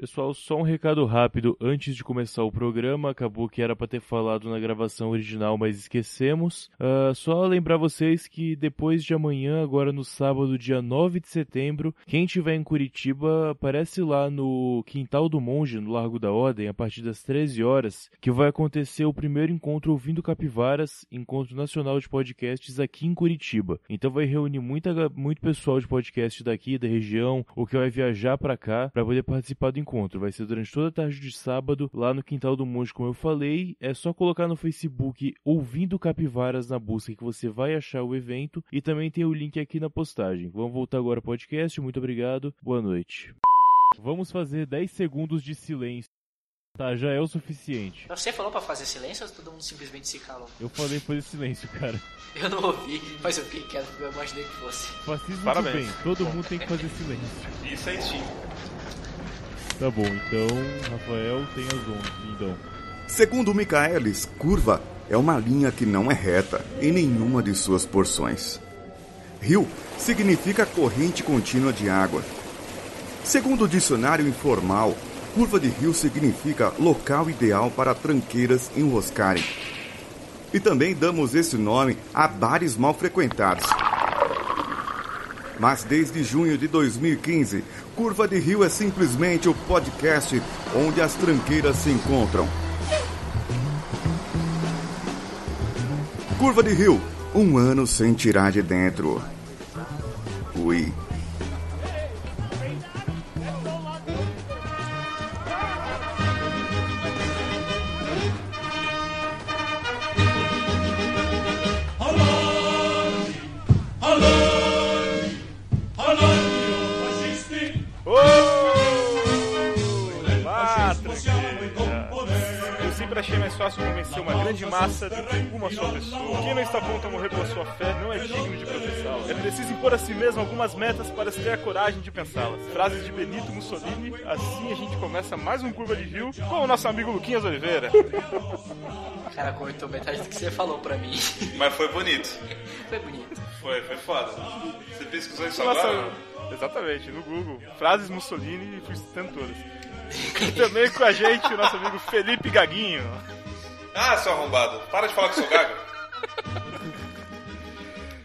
Pessoal, só um recado rápido antes de começar o programa. Acabou que era para ter falado na gravação original, mas esquecemos. Uh, só lembrar vocês que depois de amanhã, agora no sábado, dia 9 de setembro, quem estiver em Curitiba, aparece lá no Quintal do Monge, no Largo da Ordem, a partir das 13 horas, que vai acontecer o primeiro encontro Ouvindo Capivaras, encontro nacional de podcasts aqui em Curitiba. Então vai reunir muita, muito pessoal de podcast daqui, da região, ou que vai viajar para cá, para poder participar do encontro encontro. Vai ser durante toda a tarde de sábado, lá no Quintal do Monge, como eu falei. É só colocar no Facebook Ouvindo Capivaras na busca que você vai achar o evento. E também tem o link aqui na postagem. Vamos voltar agora ao podcast. Muito obrigado. Boa noite. Vamos fazer 10 segundos de silêncio. Tá, já é o suficiente. Você falou para fazer silêncio ou todo mundo simplesmente se calou? Eu falei fazer silêncio, cara. Eu não ouvi, mas eu fiquei quieto porque eu imaginei que fosse. Fascismo Parabéns. bem, todo mundo tem que fazer silêncio. Isso é instinto. Tá bom, então, Rafael tem as 11, então. Segundo Michaelis, curva é uma linha que não é reta em nenhuma de suas porções. Rio significa corrente contínua de água. Segundo o dicionário informal, curva de rio significa local ideal para tranqueiras enroscarem. E também damos esse nome a bares mal frequentados. Mas desde junho de 2015, Curva de Rio é simplesmente o podcast onde as tranqueiras se encontram. Curva de Rio, um ano sem tirar de dentro. Ui. fácil convencer uma grande massa do que uma só pessoa. Quem não está pronto a morrer pela sua fé não é digno de professá-la. É preciso impor a si mesmo algumas metas para se ter a coragem de pensá-las. Frases de Benito Mussolini. Assim a gente começa mais um Curva de Rio com o nosso amigo Luquinhas Oliveira. Cara, cortou metade do que você falou pra mim. Mas foi bonito. foi bonito. Foi, foi foda. Você pesquisou isso Nossa, agora? Exatamente, no Google. Frases Mussolini e fui citando todas. E também com a gente o nosso amigo Felipe Gaguinho. Ah, seu arrombado, para de falar que sou gago.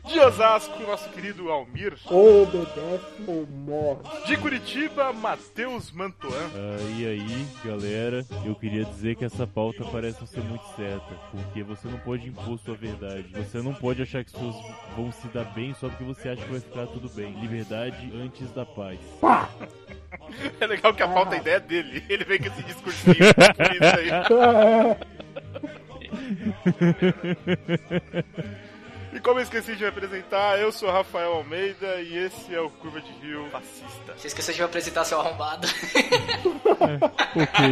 De Osasco, nosso querido Almir. Obedece ou morre. De Curitiba, Matheus Mantuan. Ah, e aí, galera, eu queria dizer que essa pauta parece não ser muito certa, porque você não pode impor sua verdade. Você não pode achar que as pessoas vão se dar bem só porque você acha que vai ficar tudo bem. Liberdade antes da paz. Pá! É legal que a pauta ah. a ideia é dele. Ele vem com esse discursinho. aí. E como eu esqueci de me apresentar, eu sou Rafael Almeida e esse é o Curva de Rio Fascista. Você esqueceu de me apresentar seu arrombado. ok.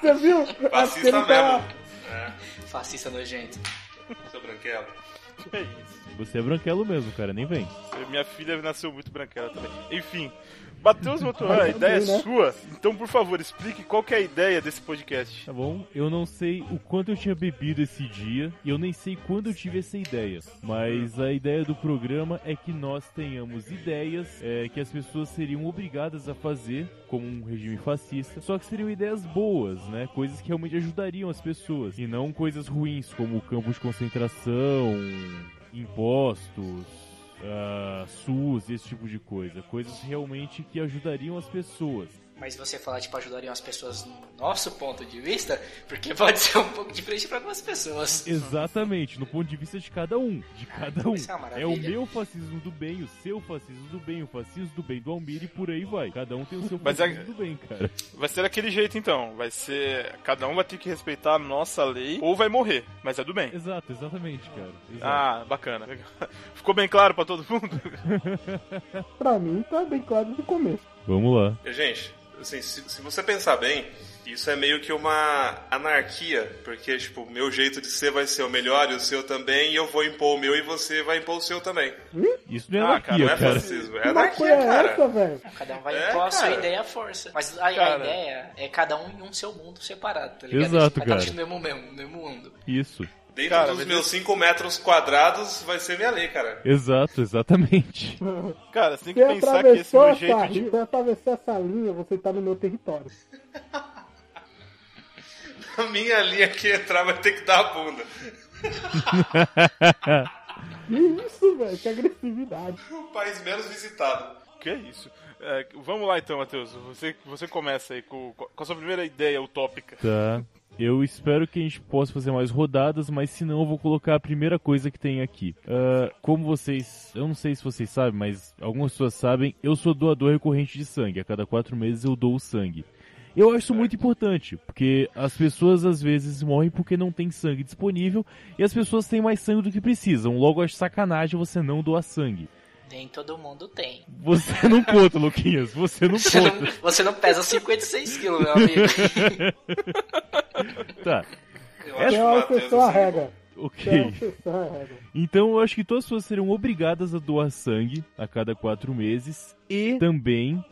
Você viu? Fascista mesmo. Tá... É. Fascista nojento. Seu branquelo. É isso. Você é branquelo mesmo, cara, nem vem. Minha filha nasceu muito branquela também. Enfim, Matheus Motoran, a ideia é né? sua. Então, por favor, explique qual é a ideia desse podcast. Tá bom? Eu não sei o quanto eu tinha bebido esse dia e eu nem sei quando eu tive essa ideia. Mas a ideia do programa é que nós tenhamos ideias é, que as pessoas seriam obrigadas a fazer, como um regime fascista, só que seriam ideias boas, né? Coisas que realmente ajudariam as pessoas e não coisas ruins, como campos de concentração, impostos uh, SUS, esse tipo de coisa. Coisas realmente que ajudariam as pessoas. Mas você falar, tipo, ajudariam as pessoas no nosso ponto de vista, porque pode ser um pouco diferente para algumas pessoas. Exatamente, no ponto de vista de cada um. De cada um. É, é, o meu fascismo do bem, o seu fascismo do bem, o fascismo do bem do Almir e por aí vai. Cada um tem o seu fascismo é... do bem, cara. Vai ser daquele jeito então. Vai ser. Cada um vai ter que respeitar a nossa lei ou vai morrer. Mas é do bem. Exato, exatamente, cara. Exato. Ah, bacana. Ficou bem claro para todo mundo? pra mim tá bem claro no começo. Vamos lá. Gente, assim, se, se você pensar bem, isso é meio que uma anarquia, porque, tipo, o meu jeito de ser vai ser o melhor e o seu também, e eu vou impor o meu e você vai impor o seu também. Isso não é ah, anarquia, cara. Não é fascismo, é anarquia, é cara. Essa, cada um vai é, impor a sua ideia à força. Mas a, a, ideia é cada um em um seu mundo separado, tá ligado? Exato, cada cara. Um no mesmo, mesmo, no mesmo mundo. Isso. Dentro Cara, dos meus 5 metros quadrados vai ser minha lei, cara. Exato, exatamente. Cara, você tem Você que pensar que esse meu jeito de. você atravessou essa linha, você tá no meu território. A minha linha que entrar vai ter que dar a bunda. Que isso, velho? Que agressividade. O país menos visitado. Que isso? É, vamos lá então, Matheus. Você, você começa aí com, com a sua primeira ideia utópica. Tá. Eu espero que a gente possa fazer mais rodadas, mas se não, eu vou colocar a primeira coisa que tem aqui. Ah, como vocês. Eu não sei se vocês sabem, mas algumas pessoas sabem, eu sou doador recorrente de sangue. A cada quatro meses eu dou sangue. Eu acho isso muito importante, porque as pessoas às vezes morrem porque não tem sangue disponível e as pessoas têm mais sangue do que precisam. Logo, acho sacanagem você não doar sangue. Nem todo mundo tem. Você não conta, Luquinhas, você não Você conta. não, você não pesa 56 quilos, meu amigo. Tá, Eu acho que o uma assim, regra. Ok. Então eu acho que todas as pessoas seriam obrigadas a doar sangue a cada quatro meses e também,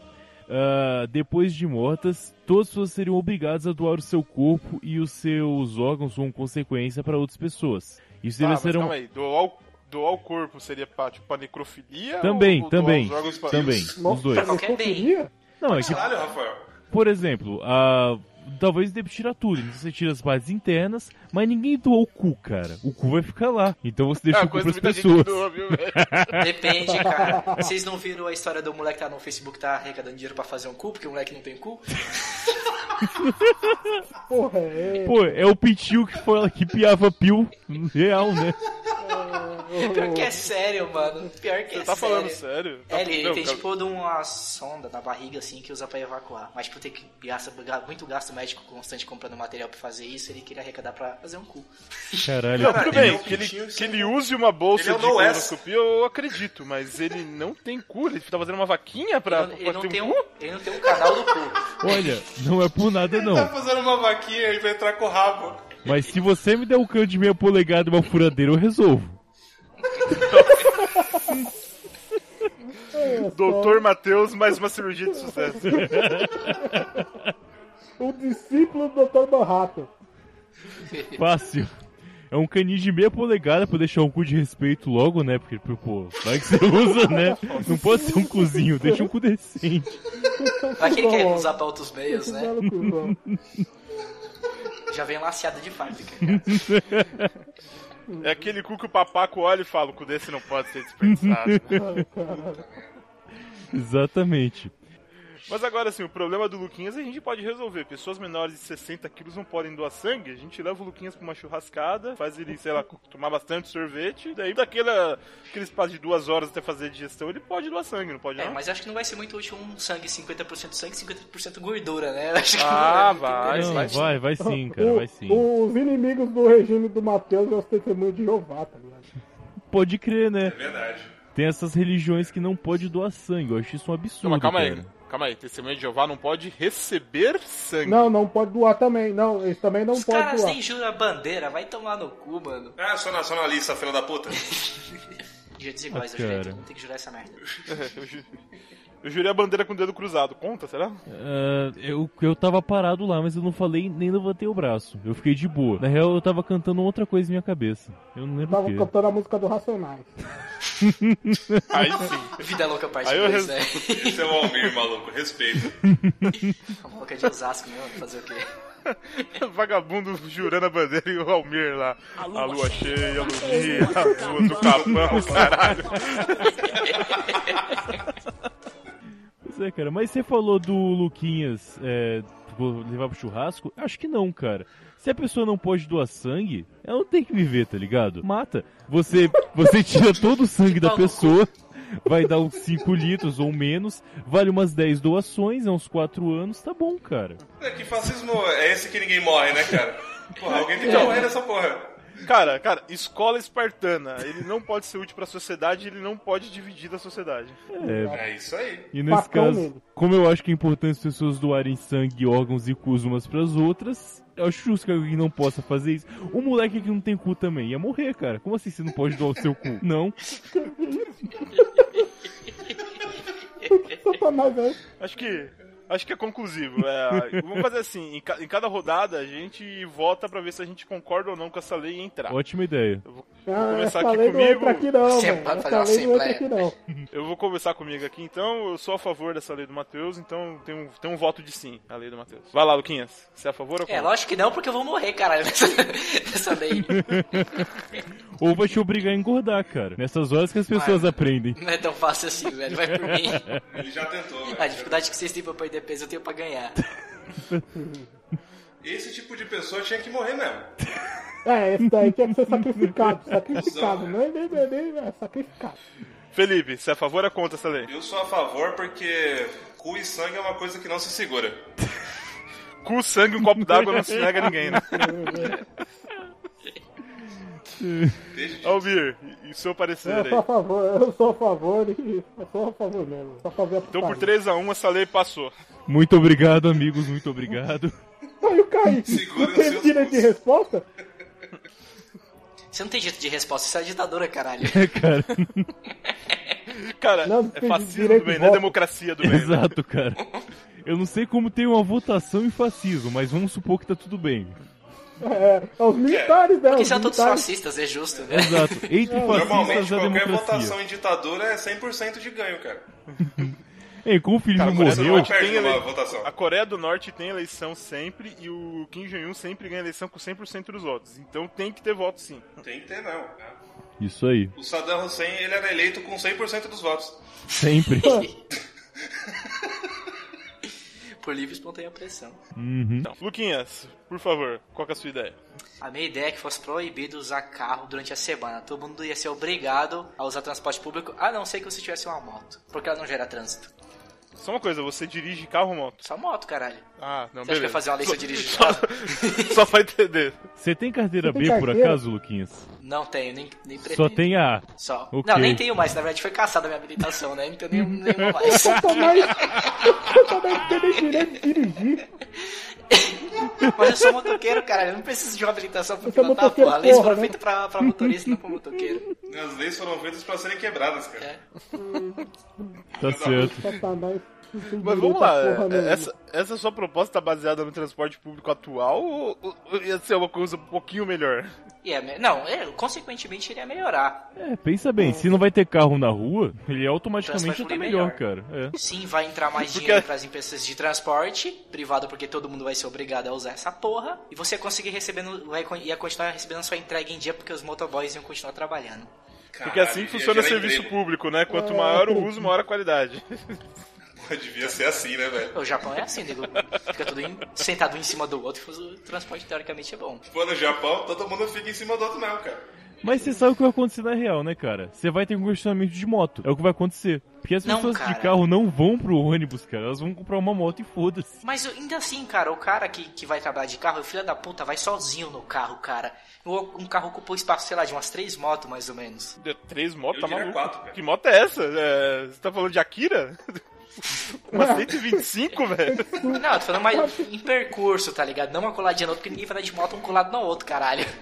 ah, depois de mortas, todas as pessoas seriam obrigadas a doar o seu corpo e os seus órgãos como consequência para outras pessoas. Isso deve mas ser um... calma aí. Doar o, doar o corpo seria pra, tipo, pra necrofilia? Também, ou, também, os órgãos pra- também, Nossa, os dois. Qualquer bem. Não, é que, Caralho, Rafael. por exemplo, a... Talvez pra tirar tudo, então você tira as partes internas, mas ninguém doa o cu, cara. O cu vai ficar lá. Então você deixa É o cu pras pessoas. doa, viu? Depende, cara. Vocês não viram a história do moleque que tá no Facebook tá arrecadando dinheiro pra fazer um cu, porque o moleque não tem cu? Porra, é. Pô, é o Pitiu que foi lá que piava pio real, né? Pior que é sério, mano. Pior que é Você tá sério. falando sério? Tá É, ele tem cara. tipo de uma sonda na barriga assim que usa pra evacuar. Mas tipo, tem que gasta muito gasto médico constante comprando material pra fazer isso, ele queria arrecadar pra fazer um cu. Caralho. Não, tudo ele bem, é que ele, que ele use uma bolsa Ele é o de colonoscopia, eu acredito, mas ele não tem cu, ele tá fazendo uma vaquinha pra, Ele, não- pra ele não tem um um, ele não tem um canal do cu. Olha, não é por nada Tá não. fazendo uma vaquinha e vai entrar com o rabo. Mas se você me der um canto de meia polegada e uma furadeira, eu resolvo. Doutor Matheus, mais uma cirurgia de sucesso. O discípulo do Dr. Manhattan. Fácil. É um caninho de meia polegada pra deixar um cu de respeito logo, né? Porque, pô, vai que você usa, né? Não pode ser um cozinho, deixa um cu decente. Vai que ele quer usar pra outros meios, né? Já vem laceado de fábrica, cara. É aquele cu que o papaco olha e fala, o cu desse não pode ser desperdiçado. Exatamente. Mas agora, assim, o problema do Luquinhas a gente pode resolver. Pessoas menores de 60 quilos não podem doar sangue. A gente leva o Luquinhas pra uma churrascada, faz ele, sei lá, tomar bastante sorvete. Daí, daquela, aquele espaço de duas horas até fazer a digestão, ele pode doar sangue, não pode É, não? mas acho que não vai ser muito útil um sangue 50% sangue e 50% gordura, né? Acho que Ah, não vai, Não, vai. vai, vai sim, cara, O- vai sim. Os inimigos do regime do Matheus é os testemunhos de Jeová, tá ligado? Pode crer, né? É verdade. Tem essas religiões que não pode doar sangue. Eu acho isso um absurdo. Não, mas calma aí. Calma aí, testemunha de Jeová não pode receber sangue. Não, não pode doar também. Não, eles também não Os podem caras doar. nem juram a bandeira, vai tomar no cu, mano. Ah, sou nacionalista, filho da puta. Dia desiguais, Ah, eu jurei, todo mundo tem que jurar essa merda. eu, ju- eu jurei a bandeira com o dedo cruzado. Conta, será? Ah, eu, eu tava parado lá, mas eu não falei nem levantei o braço. Eu fiquei de boa. Na real, eu tava cantando outra coisa em minha cabeça. Eu não lembro o Tava quê. cantando a música do Racionais. Aí sim. Vida louca parte Aí eu 2, res- né? Esse é o Almir, maluco. Respeito. A louca de Osasco mesmo, fazer o quê? Vagabundo jurando a bandeira e o Almir lá. A lua, cheia, a luzinha, a lua do capão, caralho. Pois é, cara. Mas você falou do Luquinhas é, vou levar pro churrasco? Acho que não, cara. Se a pessoa não pode doar sangue, ela não tem que viver, tá ligado? Mata. Você, você tira todo o sangue da pessoa, vai dar uns 5 litros ou menos, vale umas 10 doações, é uns 4 anos, tá bom, cara. É, que fascismo é esse que ninguém morre, né, cara? Porra, alguém tem que morrer nessa porra. Cara, cara, escola espartana. Ele não pode ser útil pra sociedade, ele não pode dividir da sociedade. É isso aí. E nesse caso, nele. como eu acho que é importante as pessoas doarem sangue, órgãos e cus umas pras outras, eu acho justo que alguém não possa fazer isso. O moleque que não tem cu também ia morrer, cara. Como assim você não pode doar o seu cu? Não. Satanás é Acho que Acho que é conclusivo. É, vamos fazer assim: em, ca- em cada rodada a gente vota pra ver se a gente concorda ou não com essa lei e entrar. Ótima ideia. Ah, começar essa aqui comigo. aqui não, Você pode fazer Essa uma assembleia. aqui não. Eu vou conversar comigo aqui então. Eu sou a favor dessa lei do Matheus, então tem um, tem um voto de sim, a lei do Matheus. Vai lá, Luquinhas. Você é a favor ou É, contra? lógico que não, porque eu vou morrer, caralho, nessa, nessa lei. Ou vai te obrigar a engordar, cara. Nessas horas que as pessoas Vai. aprendem. Não é tão fácil assim, velho. Vai por mim. Ele já tentou, velho. A dificuldade que vocês têm pra perder peso, eu tenho pra ganhar. Esse tipo de pessoa tinha que morrer mesmo. É, esse daí tinha que ser sacrificado. Sacrificado, não é nem bebê, é sacrificado. Felipe, você é a favor ou contra essa lei? Eu sou a favor porque cu e sangue é uma coisa que não se segura. Cu, sangue, um copo d'água não se nega a ninguém, né? Almir, e seu parecer Eu aí? sou a favor, eu sou a favor e eu sou a favor mesmo. A favor Então por 3x1 essa lei passou. Muito obrigado, amigos. Muito obrigado. Aí o Kaique, Segura não tem direito de resposta? Você não tem jeito de resposta, isso é ditadura, caralho. cara, Cara, Não, é fascismo direito do bem, não é voto. democracia do bem. né? exato, cara. Eu não sei como tem uma votação em fascismo, mas vamos supor que tá tudo bem. É, é os militares, né? Porque são todos fascistas, é justo, né? Exato. Entre Normalmente, fascistas a qualquer democracia. votação em ditadura é 100% de ganho, cara. Ei, como o Felipe Cara, morreu, numa ele- votação. A Coreia do Norte tem eleição sempre e o Kim Jong-un sempre ganha eleição com 100% dos votos. Então tem que ter voto sim. Tem que ter, não. isso aí, O Saddam Hussein, ele era eleito com 100% dos votos. sempre. Por livre e espontânea pressão. Uhum. Então, Luquinhas, por favor, qual que é a sua ideia? A minha ideia é que fosse proibido usar carro durante a semana. Todo mundo ia ser obrigado a usar transporte público, a não ser que você tivesse uma moto. Porque ela não gera trânsito. Só uma coisa, você dirige carro ou moto? Só moto, caralho. Ah, não, Você acha que beleza. vai fazer uma lei se eu Só- dirigir só, carro? só pra entender. Você tem carteira Você B tem por carteira? acaso, Luquinhas? Não tenho, nem, nem pretendo. Só tem A. Só. Ok. Não, nem tenho mais. Na verdade foi caçada a minha habilitação, né? Não tenho nenhum, nenhuma mais. Eu também, eu também tenho nem direito de dirigir. Mas eu sou motoqueiro, cara. Eu não preciso de uma habilitação pra é pilotar, porra. As leis porra, foram né? feitas pra, pra motorista, não pra motoqueiro. As leis foram feitas pra serem quebradas, cara. É. Tá certo. Não tem Mas vamos lá, nenhuma. essa, essa sua proposta tá baseada no transporte público atual ou, ou- ou ia ser uma coisa um pouquinho melhor? E é, me- não, é, consequentemente ele ia melhorar. É, pensa bem, se não vai ter carro na rua, ele automaticamente já tá melhor. melhor, cara. É. Sim, vai entrar mais Porque- dinheiro pras empresas de transporte privado, porque todo mundo vai ser obrigado a usar essa porra. E você ia conseguir recebendo, vai, ia continuar recebendo sua entrega em dia, porque os motoboys iam continuar trabalhando. Porque assim funciona serviço emprego. público, né? Quanto maior o uso, maior a qualidade. Devia ser assim, né, velho? O Japão é assim, nego. Fica tudo em- sentado um em cima do outro, e o transporte teoricamente é bom. Pô, no Japão, todo mundo fica em cima do outro, não, cara. Mas você sabe o que vai acontecer na real, né, cara? Você vai ter um congestionamento de moto. É o que vai acontecer. Porque as Não, pessoas cara. de carro não vão pro ônibus, cara. Elas vão comprar uma moto e foda-se. Mas ainda assim, cara, o cara que, que vai trabalhar de carro, o filho da puta, vai sozinho no carro, cara. O- Um carro ocupa o espaço, sei lá, de umas três motos, mais ou menos. De- Três motos, Eu tá maluco? quatro, cara. que moto é essa? É, você tá falando de Akira? Uma 125, velho? Não, eu tô falando mais em percurso, tá ligado? Não uma coladinha no outro, porque ninguém vai dar de moto um colado no outro, caralho.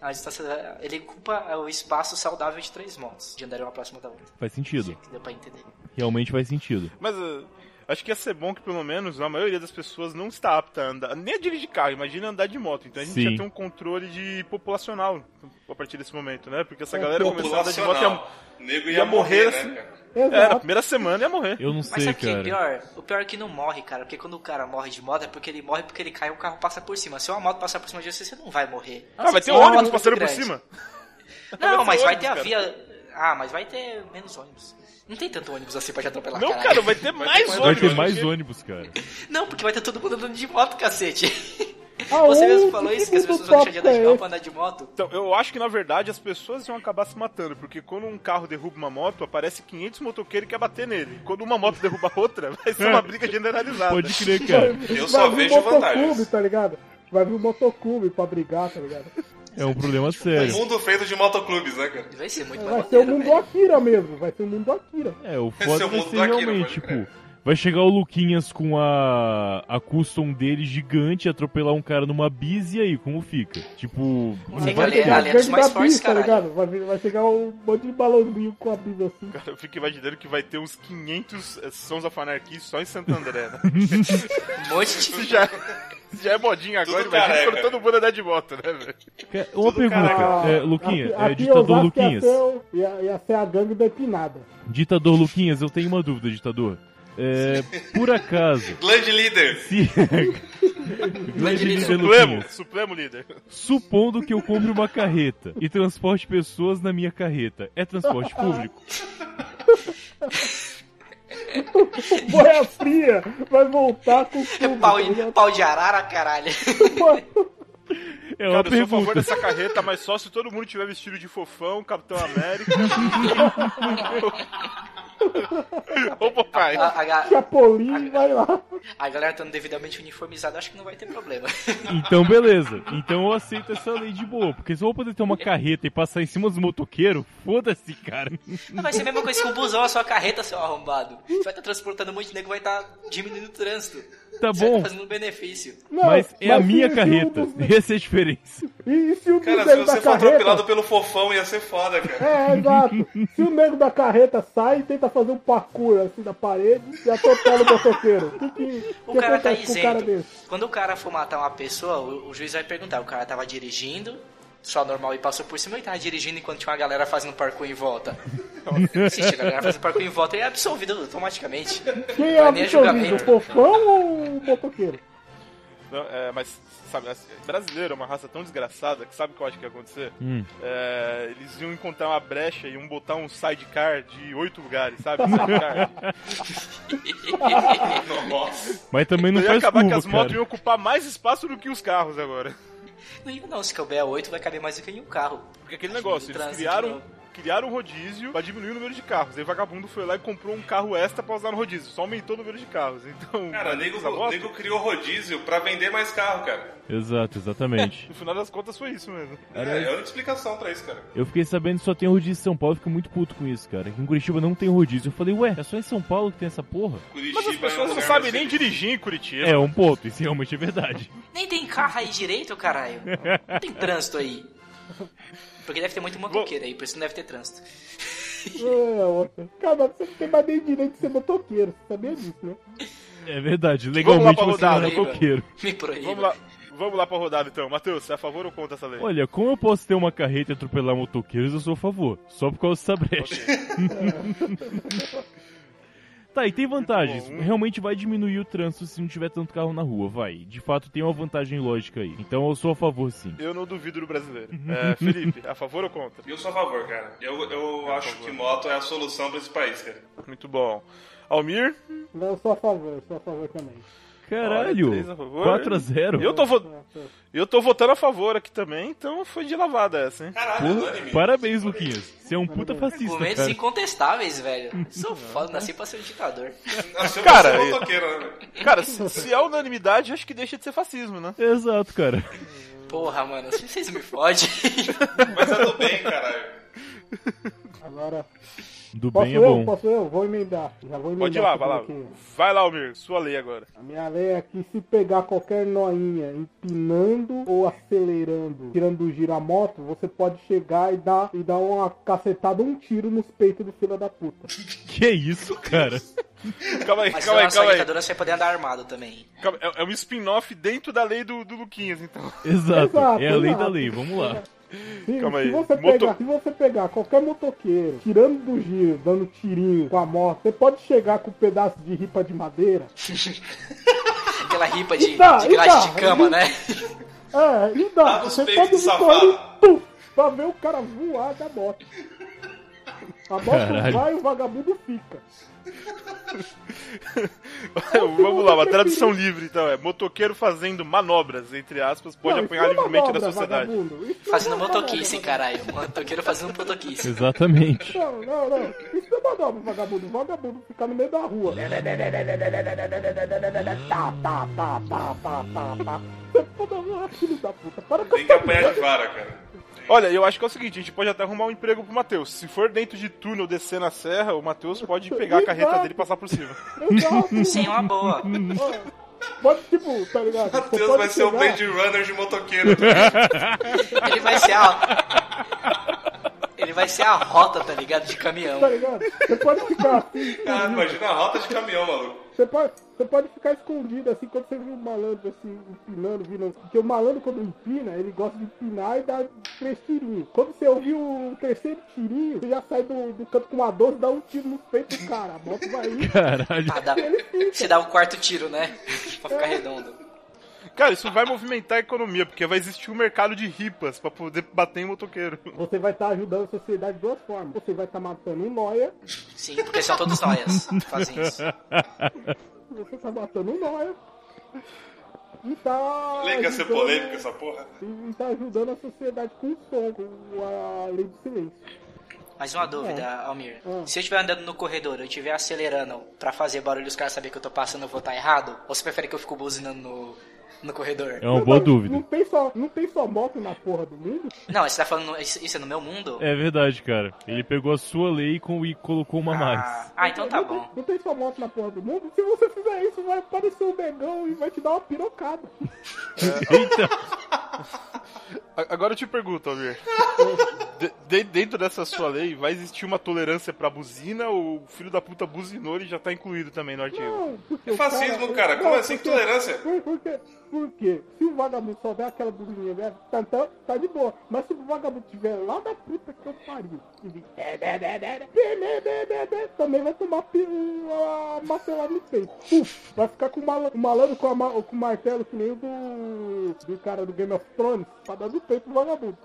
A distância, ele ocupa o espaço saudável de três motos, de andar uma próxima da outra. Faz sentido. Deu pra entender. Realmente faz sentido. Mas uh, acho que ia ser bom que pelo menos a maioria das pessoas não está apta a andar, nem a dirigir carro, imagina andar de moto. Então a gente Sim. ia ter um controle de populacional a partir desse momento, né? Porque essa galera começar a andar de moto ia, O nego ia, ia morrer, morrer, assim. né, cara? é, na primeira semana ia morrer. Eu não Mas sei, sabe o que é cara. pior? O pior é que não morre, cara. Porque quando o cara morre de moto é porque ele morre porque ele cai e o carro passa por cima. Se uma moto passar por cima de você, você não vai morrer. Ah, vai ter ônibus passando por cima? Não, Vai mas vai ter a cara. via. Ah, mas vai ter menos ônibus. Não tem tanto ônibus assim pra te atropelar, Não, caralho. cara, vai ter Vai mais ter mais Vai ônibus. ter mais ônibus, cara. Não, porque vai ter todo mundo andando de moto, cacete. Aonde Você mesmo falou isso, que as pessoas vão deixar de andar de carro pra andar de moto. Então, eu acho que na verdade as pessoas iam acabar se matando, porque quando um carro derruba uma moto, aparece 500 motoqueiros que quer bater nele. Quando uma moto derruba outra, vai ser uma briga generalizada. Pode crer, cara. Eu só Vai vir vejo motoclube, vantagens. tá ligado? Vai vir um motoclube pra brigar, tá ligado? É um problema Um sério. mundo feito de motoclubes, né, cara? Vai ser muito Vai ser o mundo velho. Akira mesmo, vai ser o mundo Akira. É, o é foda o vai ser do Akira, realmente, pode tipo. Vai chegar o Luquinhas com a, a custom dele gigante, atropelar um cara numa bis e aí, como fica? Tipo, Fica vai chegar é mais fortes, tá ligado? Vai, vai chegar um monte de balãozinho com a bis assim. Cara, eu fico imaginando que vai ter uns 500 Sons of Anarchy só em Santo André, né? Um monte de. já, isso já é modinha agora, Tudo imagina careca. quando todo mundo andar de moto, né, velho? Uma Tudo pergunta, é, Luquinha, aqui, é, aqui ditador Luquinhas. Ia ser, ia, ia ser a gangue da empinada. Ditador Luquinhas, eu tenho uma dúvida, ditador. É, por acaso, Glad Leader. se. Grande líder Supremo. Supremo líder. Supondo que eu compre uma carreta e transporte pessoas na minha carreta, é transporte público? Boia fria vai voltar com tudo. Pau, pau de arara, caralho. É uma Cara, eu sou a favor dessa carreta, mas só se todo mundo tiver vestido de fofão, Capitão América. Ô, papai. A, a ga- Chapolin vai lá. a galera estando devidamente uniformizada, acho que não vai ter problema. Então, beleza. Então eu aceito essa lei de boa. Porque se eu vou poder ter uma carreta e passar em cima dos motoqueiros, foda-se, cara. Vai ser a mesma coisa que o busão, a sua carreta, seu arrombado. Você vai estar transportando um monte de nego, vai estar diminuindo o trânsito. Tá Você vai bom, tá fazendo benefício. Não, mas é a se- minha carreta. um dos- Essa é a diferença. E, e se o Cara, se você da for atropelado carreta... pelo fofão, ia ser foda, cara. É, exato. Se o nego da carreta sai e tenta fazer um parkour assim na parede e atropela o motoqueiro. O que, que, O que cara tá um cara isento. desse? Quando o cara for matar uma pessoa, o, o juiz vai perguntar: o cara tava dirigindo, só normal e passou por cima, ou ele tava dirigindo enquanto tinha uma galera fazendo parkour em volta? Se tiver a galera fazendo parkour em volta, ele é absolvido automaticamente. Quem é a absolvido, o fofão ou o motoqueiro? Não, é, mas, sabe, assim, brasileiro é uma raça tão desgraçada que sabe o que eu acho que ia acontecer? Hum. É, eles iam encontrar uma brecha e iam botar um sidecar de oito lugares, sabe? Sidecar. Nossa. Mas também não ia faz acabar que curva, as motos iam ocupar mais espaço do que os carros agora. Não, ia não, se couber a 8, vai caber mais do que em um carro. Porque aquele negócio, eles criaram. Criaram um rodízio pra diminuir o número de carros. Aí o vagabundo foi lá e comprou um carro extra pra usar no rodízio. Só aumentou o número de carros. Então, Cara, o nego, nego criou rodízio pra vender mais carro, cara. Exato, exatamente. no final das contas foi isso mesmo. É, é a única explicação pra isso, cara. Eu fiquei sabendo que só tem rodízio em São Paulo, fico muito puto com isso, cara. Aqui em Curitiba não tem rodízio. Eu falei, ué, é só em São Paulo que tem essa porra? Curitiba Mas as é um pessoas não lugar sabem nem dirigir em Curitiba. É um ponto, isso realmente é verdade. Nem tem carro aí direito, caralho. Não tem trânsito aí. Porque deve ter muito motoqueiro aí, por isso não deve ter trânsito. É. Cara, você não tem mais nem direito de ser motoqueiro. Você sabia disso, né? É verdade, legalmente você não é motoqueiro. Me proíba. Vamos lá, vamos lá pra rodada então. Matheus, você é a favor ou contra essa lei? Olha, como eu posso ter uma carreta e atropelar motoqueiros, eu sou a favor. Só por causa dessa brecha. Tá, e tem vantagens. bom. Realmente vai diminuir o trânsito se não tiver tanto carro na rua, vai. De fato, tem uma vantagem lógica aí. Então eu sou a favor, sim. Eu não duvido do brasileiro. É, Felipe, a favor ou contra? Eu sou a favor, cara. Eu, eu acho que moto é a solução pra esse país, cara. Muito bom. Almir? Eu sou a favor, eu sou a favor também. Caralho! Olha, três a favor. 4x0. Eu tô, vo- eu tô votando a favor aqui também, então foi de lavada essa, hein? Caralho, unânime. Parabéns, Luquinhas. Você é um puta fascista, Argumentos cara. incontestáveis, velho. Sou foda, nasci pra ser um ditador. Nasceu Cara, né? Cara, se, se é unanimidade, acho que deixa de ser fascismo, né? Exato, cara. Porra, mano, vocês me fodem. Mas é do bem, caralho. Agora, Do posso bem é eu? bom. Posso eu? Vou emendar. Já vou emendar. Pode ir lá, vai lá. aqui. Vai lá, Almir, sua lei agora. A minha lei é que se pegar qualquer noinha empinando ou acelerando, tirando do giro a moto, você pode chegar e dar, e dar uma cacetada, um tiro nos peitos do filho da puta. Que isso, cara? Calma aí, Mas calma aí, calma aí. ditadura você vai poder andar armado também. Calma, É, é um spin-off dentro da lei do, do Luquinhas, então. Exato. Exato, É a lei exato. da lei, vamos lá. Se, Calma se aí. você Moto- pegar, se você pegar qualquer motoqueiro, tirando do giro, dando tirinho com a moto, você pode chegar com um pedaço de ripa de madeira. Aquela ripa de, Tá, de e grade tá. de cama, né? É, e dá. Dá Você pode vir correndo, pum, pra ver o cara voar da moto. A moto Caralho. vai e o vagabundo fica. Vamos lá, uma tradução livre, então. É motoqueiro fazendo manobras, entre aspas, pode Não, apanhar é livremente da manobra, sociedade. Isso não Fazendo é motoquice, caralho. Motoqueiro fazendo motoquice. Exatamente. Não, não, não. Isso não é manobra, vagabundo. Vagabundo ficar no meio da rua. Tá, tá, tá, tá, tá, tá, tá. Ah, Filho da puta, para com Tem que apanhar de vara, cara. Olha, eu acho que é o seguinte, a gente pode até arrumar um emprego pro Matheus. Se for dentro de túnel descer na serra, o Matheus pode pegar a carreta dele e passar por cima. Exato. Sim, uma boa. Pode, tipo, tá ligado? Você Matheus vai ser o Blade Runner de motoqueiro. Ele vai ser a. Ele vai ser a rota, tá ligado? De caminhão. Tá ligado? Você pode ficar assim, Cara, imagina a rota de caminhão, maluco. Você pode, você pode ficar escondido assim quando você viu um malandro assim, empinando, vindo. Porque o malandro quando empina, ele gosta de empinar e dar três tirinhos. Quando você ouviu o terceiro tirinho, você já sai do, do canto com uma 12 e dá um tiro no peito do cara. A moto vai ir. Caralho. Ah, dá- Ele fica. Você dá um quarto tiro, né? pra ficar redondo. Cara, isso vai movimentar a economia, porque vai existir um mercado de ripas pra poder bater em motoqueiro. Você vai estar ajudando a sociedade de duas formas. Você vai estar matando um noia, Sim, porque são todos noias que fazem isso. você tá matando um noia. E tá. Liga ser polêmica essa porra. E tá ajudando a sociedade com o som, com a lei do silêncio. Mas uma dúvida, Almir. Hum. Se eu estiver andando no corredor, eu estiver acelerando pra fazer barulho e os caras saberem que eu tô passando, eu vou estar errado? Ou você prefere que eu fico buzinando no, no corredor? É uma boa Mas dúvida. Não tem, só, não tem só moto na porra do mundo? Não, você tá falando isso isso é no meu mundo? É verdade, cara. Ele pegou a sua lei com- e colocou uma a Ah, mais. ah, então tá não, tem- bom. Não tem só moto na porra do mundo? Se você fizer isso, vai aparecer um negão e vai te dar uma pirocada. Eita! Agora eu te pergunto, Almir. De- de- dentro dessa sua lei, vai existir uma tolerância pra buzina ou o filho da puta buzinou e já tá incluído também no artigo? Não, porque É fascismo, cara. Como assim, porque- tolerância? Por, por quê? Por quê? Se o vagabundo só der aquela buzininha velha, tá, tá, tá de boa. Mas se o vagabundo tiver lá da puta que eu pariu, e vir, também vai tomar uma martelada no peito. Vai ficar com o mala- o malandro com, a ma- com o martelo que nem o do, do cara do Game of Thrones, pra dar no peito do vagabundo.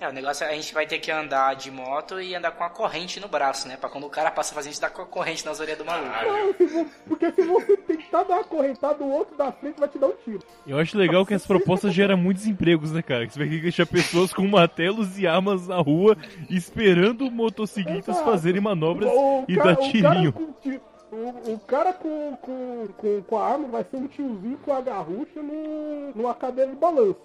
É, o negócio é a gente vai ter que andar de moto e andar com a corrente no braço, né? Pra quando o cara passa fazendo isso, dar com a corrente nas orelhas do maluco. Não, porque se você tentar dar uma correntada, o outro da frente vai te dar um tiro. Eu acho legal que as propostas geram muitos empregos, né, cara? Que você vai ter que deixar pessoas com martelos e armas na rua esperando motociclistas Exato. fazerem manobras O e cara- dar tirinho. O, o cara com, com, com, com a arma vai ser um tiozinho com a garrucha no, numa cadeira de balanço.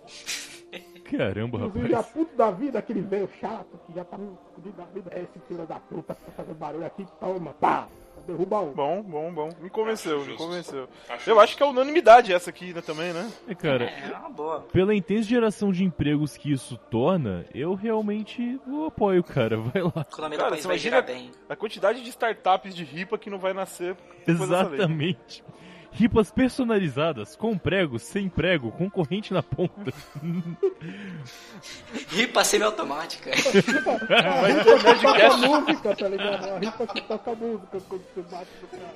Caramba, Tiozinho já rapaz. puto da vida, aquele velho chato que já tá fudido da vida. É esse filho da puta que tá fazendo barulho aqui, toma, pá, derruba um. Bom, bom, bom. Me convenceu, me convenceu. Acho Eu acho que é unanimidade essa aqui né, também, né? É, cara, É, é uma boa. pela intensa geração de empregos que isso torna, eu realmente o apoio, cara. Vai lá. Cara, você vai imagina girar bem. a quantidade de startups de ripa que não vai nascer depois dessa lei. Exatamente. Ripas personalizadas, com prego, sem prego, com corrente na ponta. Ripa semi-automática. A ripa que toca música, tá ligado? A ripa que toca música quando você bate no cara.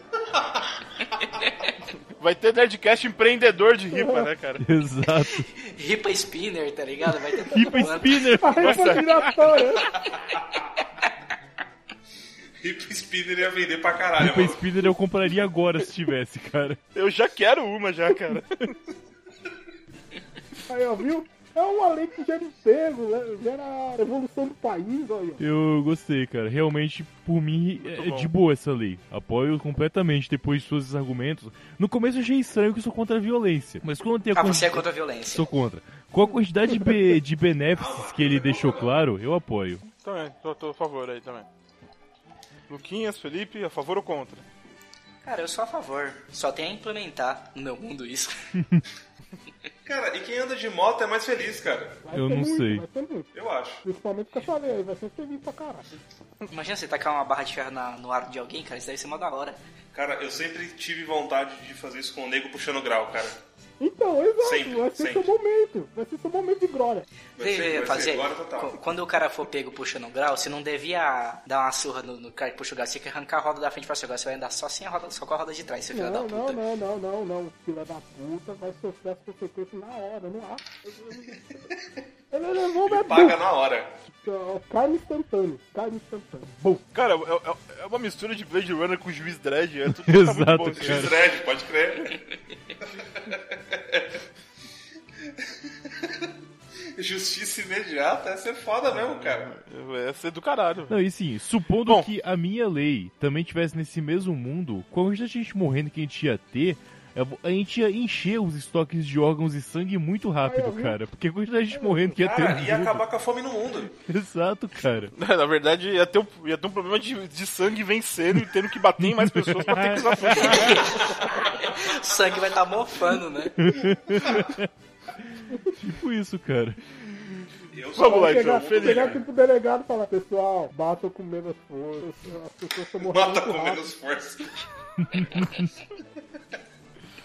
Vai ter Nerdcast empreendedor de ripa, né, cara? Exato. Ripa spinner, tá ligado? Vai ter Ripa spinner. A ripa giratória. Hip Spinner ia vender pra caralho, mano. spinner eu compraria agora se tivesse, cara. Eu já quero uma já, cara. Aí, ó, viu? É uma lei que gera emprego, gera evolução do país, olha. Eu gostei, cara. Realmente, por mim, é bom. de boa essa lei. Apoio completamente depois de todos esses argumentos. No começo eu achei estranho que eu sou contra a violência. Mas quando tem a Ah, você é contra a violência. Sou contra. Com a quantidade de, be- de benefícios que ele deixou claro, eu apoio. Também, tô, tô a favor aí também. Luquinhas, Felipe, a favor ou contra? Cara, eu sou a favor. Só tem a implementar no meu mundo isso. Cara, e quem anda de moto é mais feliz, cara. Vai Eu não muito, sei. Eu acho. Principalmente com essa lei aí, vai ser feliz pra caralho. Imagina você tacar uma barra de ferro na- no ar de alguém, cara. Isso deve ser uma da hora. Cara, eu sempre tive vontade de fazer isso com o nego puxando grau, cara. Então, exato, Sempre, vai ser sempre. seu momento. Vai ser seu momento de glória. Vai ser, Vê, vai fazer. ser agora total. qu- Quando o cara for pego puxando o grau, você não devia dar uma surra no, no cara que puxa o grau. Você tem que arrancar a roda da frente pra agora. Você vai andar só, sem a roda, só com a roda de trás, seu filho da Não, não, puta. não, não, não, não. Filha da puta vai sofrer as consequências na hora, no ar. Ele levou minha Paga na hora. Carne instantâneo, carne instantâneo. Bom, Cara, é, é- é uma mistura de Blade Runner com Juiz Dredd. É tudo tá muito Exato, bom. aí. cara. X-Red, pode crer. Justiça imediata, essa é foda mesmo, cara. É ser do caralho. Não, e sim, supondo Bom. que a minha lei também tivesse nesse mesmo mundo, com a quantidade de gente morrendo que a gente ia ter, a gente ia encher os estoques de órgãos e sangue muito rápido, cara. Porque a quantidade de gente morrendo que ia ter. Cara, no ia mundo. acabar com a fome no mundo. Exato, cara. Na verdade, ia ter um, ia ter um problema de, de sangue vencendo e tendo que bater em mais pessoas pra ter que usar sangue. Sangue vai estar mofando, né? Tipo isso, cara. Eu Vamos lá, chegar, então, Felipe. chegar aqui pro delegado e falar, pessoal, batam com menos força, as pessoas estão morrendo muito com rápido, menos força.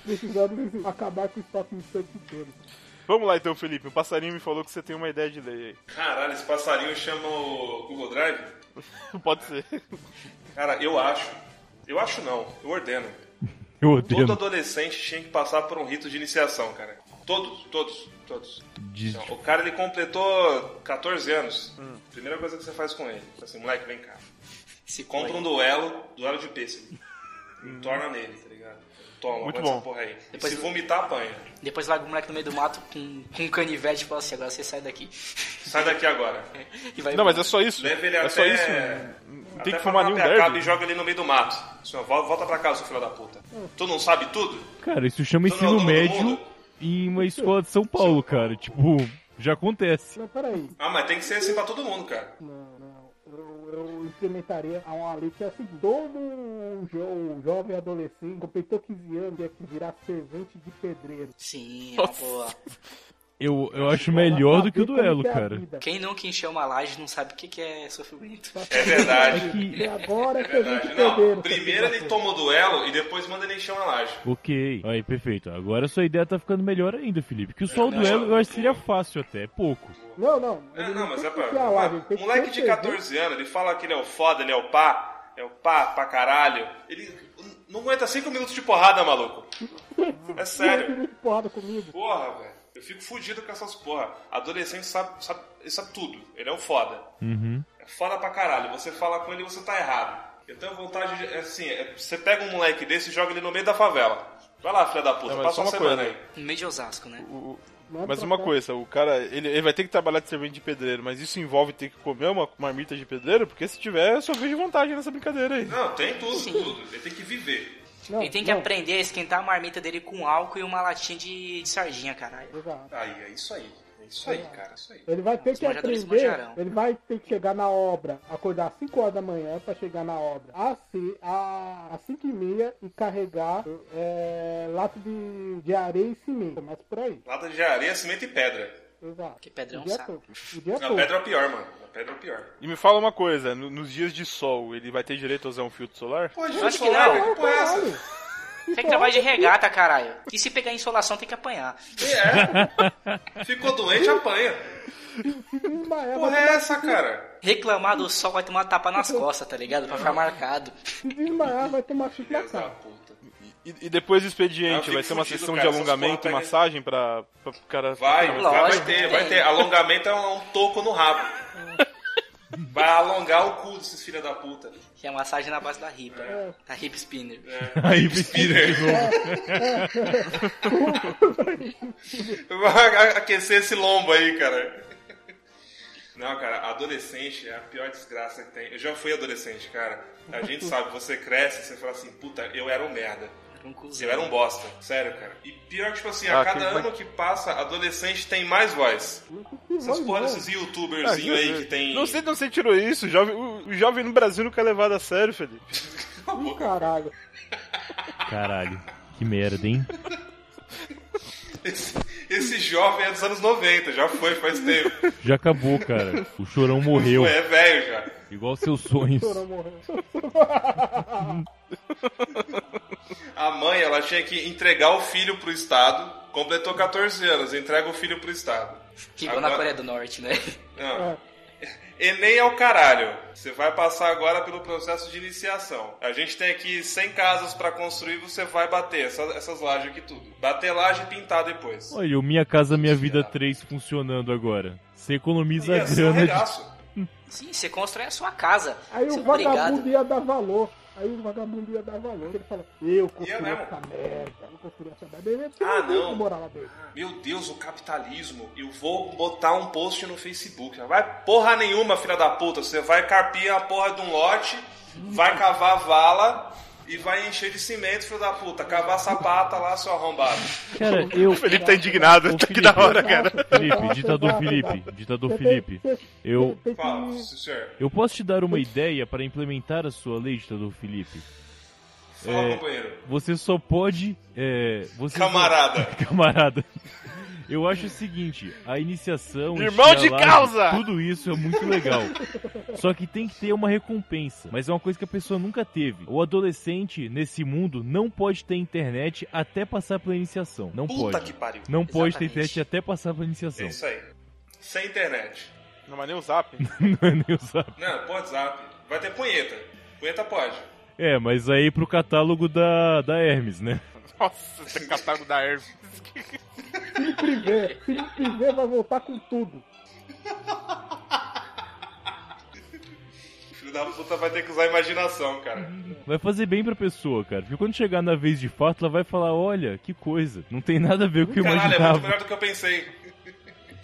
Precisando acabar com o estoque de sangue inteiro. Vamos lá então, Felipe. O passarinho me falou que você tem uma ideia de lei aí. Caralho, esse passarinho chama o Google Drive? Pode ser. Cara, eu acho. Eu acho não, eu ordeno. Eu Todo odeio. adolescente tinha que passar por um rito de iniciação, cara. Todos, todos, todos. Então, o cara ele completou 14 anos. Primeira coisa que você faz com ele, assim, moleque, vem cá. Se Compra um duelo, duelo de pêssego. Torna nele, tá ligado? Toma, Muito bom. essa porra aí. Depois- Se vomitar, apanha. Depois larga o moleque no meio do mato com, com um canivete e fala assim, agora você sai daqui. Sai daqui agora. E vai Não, mas é só isso. Leva ele É até... só isso. até Tem que fumar nenhum derby. e joga ele no meio do mato. Assim, ó, volta pra casa, seu filho da puta. Tu não sabe tudo? Cara, isso chama Tu não é ensino médio em uma escola de São Paulo, cara. Tipo, já acontece. Não, peraí. Ah, mas tem que ser assim pra todo mundo, cara. Não, não. Eu, eu implementaria uma lei que é assim, todo um, jo, um jovem adolescente completou 15 anos e é que virar servente de pedreiro. Sim, é uma boa. Eu, eu acho melhor do que o duelo, que é a cara. Quem nunca encheu uma laje não sabe o que, que é sofrimento. É verdade. E agora é É servente de verdade. pedreiro. Não, primeiro ele toma o duelo e depois manda ele encher uma laje. Ok. Aí, perfeito. Agora sua ideia tá ficando melhor ainda, Felipe. Que só o duelo eu acho que seria fácil até. É pouco. Não, não. É, não, mas é que pra. que Moleque de servente. 14 anos, ele fala que ele é o foda, ele é o pá, é o pá pra caralho. Ele não aguenta 5 minutos de porrada, maluco. É sério. Ele de porrada comigo. Porra, velho. Eu fico fudido com essas porra. Adolescente sabe, sabe, ele sabe tudo. Ele é um foda. Uhum. É foda pra caralho. Você fala com ele e você tá errado. Eu tenho vontade de. Assim, é, você pega um moleque desse e joga ele no meio da favela. Vai lá, filha da puta, É, mas passa uma uma semana coisa, aí. No meio de Osasco, né? O- Manda Mas pra uma coisa, o cara, ele, ele vai ter que trabalhar de servente de pedreiro, mas isso envolve ter que comer uma marmita de pedreiro? Porque se tiver, eu só vejo vantagem nessa brincadeira aí. Não, tem tudo, tudo. Ele tem que viver. Não, Ele tem que não. aprender a esquentar a marmita dele com álcool e uma latinha de, de sardinha, caralho. Exato. Aí, é isso aí. É isso aí, cara. É isso aí. Ele vai ter que manjadores aprender, ele vai ter que chegar na obra, acordar às 5 horas da manhã pra chegar na obra, às, ci- a- às 5 e meia e carregar é, lato de, de areia e cimento, mas por aí. Lata de areia, cimento e pedra. Exato. Que pedra é um dia Não, pedra é o pior, mano. Pedra é o pior. E me fala uma coisa, no- nos dias de sol, ele vai ter direito a usar um filtro solar? Pô, Eu acho que não. que porra é essa? Tem que trabalhar de regata, caralho. E se pegar insolação, tem que apanhar. É. Ficou doente, apanha. Uma Porra é essa, cara? Reclamar do sol vai tomar tapa nas costas, tá ligado? Pra ficar marcado. Desmaiar, vai tomar chute na cara. E, e depois do expediente, fico vai ser uma fudido, sessão cara, de alongamento e massagem pra, pra o cara... Vai, pra- vai, vai ter, tem. vai ter. Alongamento é um, um toco no rabo. Vai alongar o cu desses filha da puta. Que é massagem na base da hip. Da hip spinner. Aí precisa de novo. Vai aquecer esse lombo aí, cara. Não, cara, adolescente é a pior desgraça que tem. Eu já fui adolescente, cara. A gente sabe, você cresce, você fala assim, puta, eu era um merda. Um cuzão. Eu era um bosta. Sério, cara. E pior, tipo assim, Ah, a cada que- ano que passa, adolescente tem mais voz. Essas porra desses Ah, youtuberzinhos aí que tem. Não sei de onde você tirou isso, o jovem, o, jovem no Brasil nunca é levado a sério, Felipe. Ih, Caralho. Caralho. Que merda, hein? Esse, esse jovem é dos anos 90, já foi faz tempo. Já acabou, cara. O chorão morreu. É velho já. Igual seus sonhos. A mãe, ela tinha que entregar o filho pro Estado. Completou 14 anos, entrega o filho pro Estado. Que igual na Agora- Coreia do Norte, né? Não. Enem é o caralho. Você vai passar agora pelo processo de iniciação. A gente tem aqui 100 casas pra construir, você vai bater essa- essas lajes aqui tudo. Bater laje e pintar depois. Olha, o Minha Casa Minha Vida 3 funcionando agora. Você economiza Ia ser um grana de... Sim, você constrói a sua casa. Aí Você o obrigado. vagabundo ia dar valor. Aí o vagabundo ia dar valor. Ele fala, eu construí mesmo. essa merda, eu construí essa merda. Ele Ah, não. que morar lá dentro. Meu Deus, o capitalismo. Eu vou botar um post no Facebook. Vai porra nenhuma, filha da puta. Você vai carpir a porra de um lote, vai cavar vala e vai encher de cimento, filho da puta. Cavar sapata lá, seu arrombado. Cara, eu. O Felipe tá indignado, Ô, tá que Felipe. da hora, cara. Felipe, ditador Felipe, ditador Felipe. Eu, Fala, eu posso te dar uma ideia para implementar a sua lei, ditador Felipe? Fala, É, companheiro. Você só pode. É, você só- Camarada. Eu acho o seguinte, a iniciação, Irmão de causa! tudo isso é muito legal. Só que tem que ter uma recompensa, mas é uma coisa que a pessoa nunca teve. O adolescente nesse mundo não pode ter internet até passar pela iniciação. Não Puta pode. que pariu. Não pode ter Exatamente. internet até passar pela É iniciação. isso aí. Sem internet. Não, mas nem o zap. Não é nem o zap. Não, pode zap. Vai ter punheta. Punheta pode. É, mas aí pro catálogo da, da Hermes, né? Nossa, esse catálogo da Hermes. Filho Privé, filho Privé vai voltar com tudo. O filho da puta vai ter que usar a imaginação, cara. Vai fazer bem pra pessoa, cara. Porque quando chegar na vez de fato, ela vai falar, olha, que coisa. Não tem nada a ver com o que eu Caralho, é muito imaginava. melhor do que eu pensei.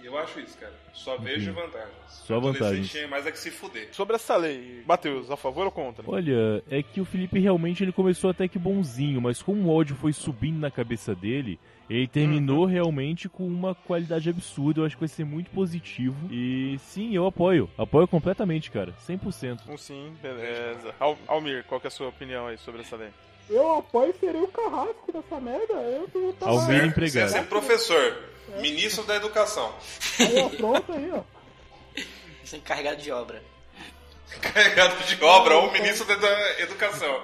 Eu acho isso, cara. Só vejo vantagens. Só vantagens. Tem mais é que se fuder. Sobre essa lei, Matheus, a favor ou contra? Olha, é que o Felipe realmente ele começou até que bonzinho, mas como o ódio foi subindo na cabeça dele, ele terminou realmente com uma qualidade absurda. Eu acho que vai ser muito positivo. E sim, eu apoio. Apoio completamente, cara. 100%. Um sim, beleza. Al- Almir, qual que é a sua opinião aí sobre essa lei? Eu apoio e serei o carrasco dessa merda. Eu estar Almir. Você é empregado. sempre professor. Ministro da Educação. Aí, ó, pronto aí, ó. Você é encarregado de obra. Carregado de obra ou ministro da Educação.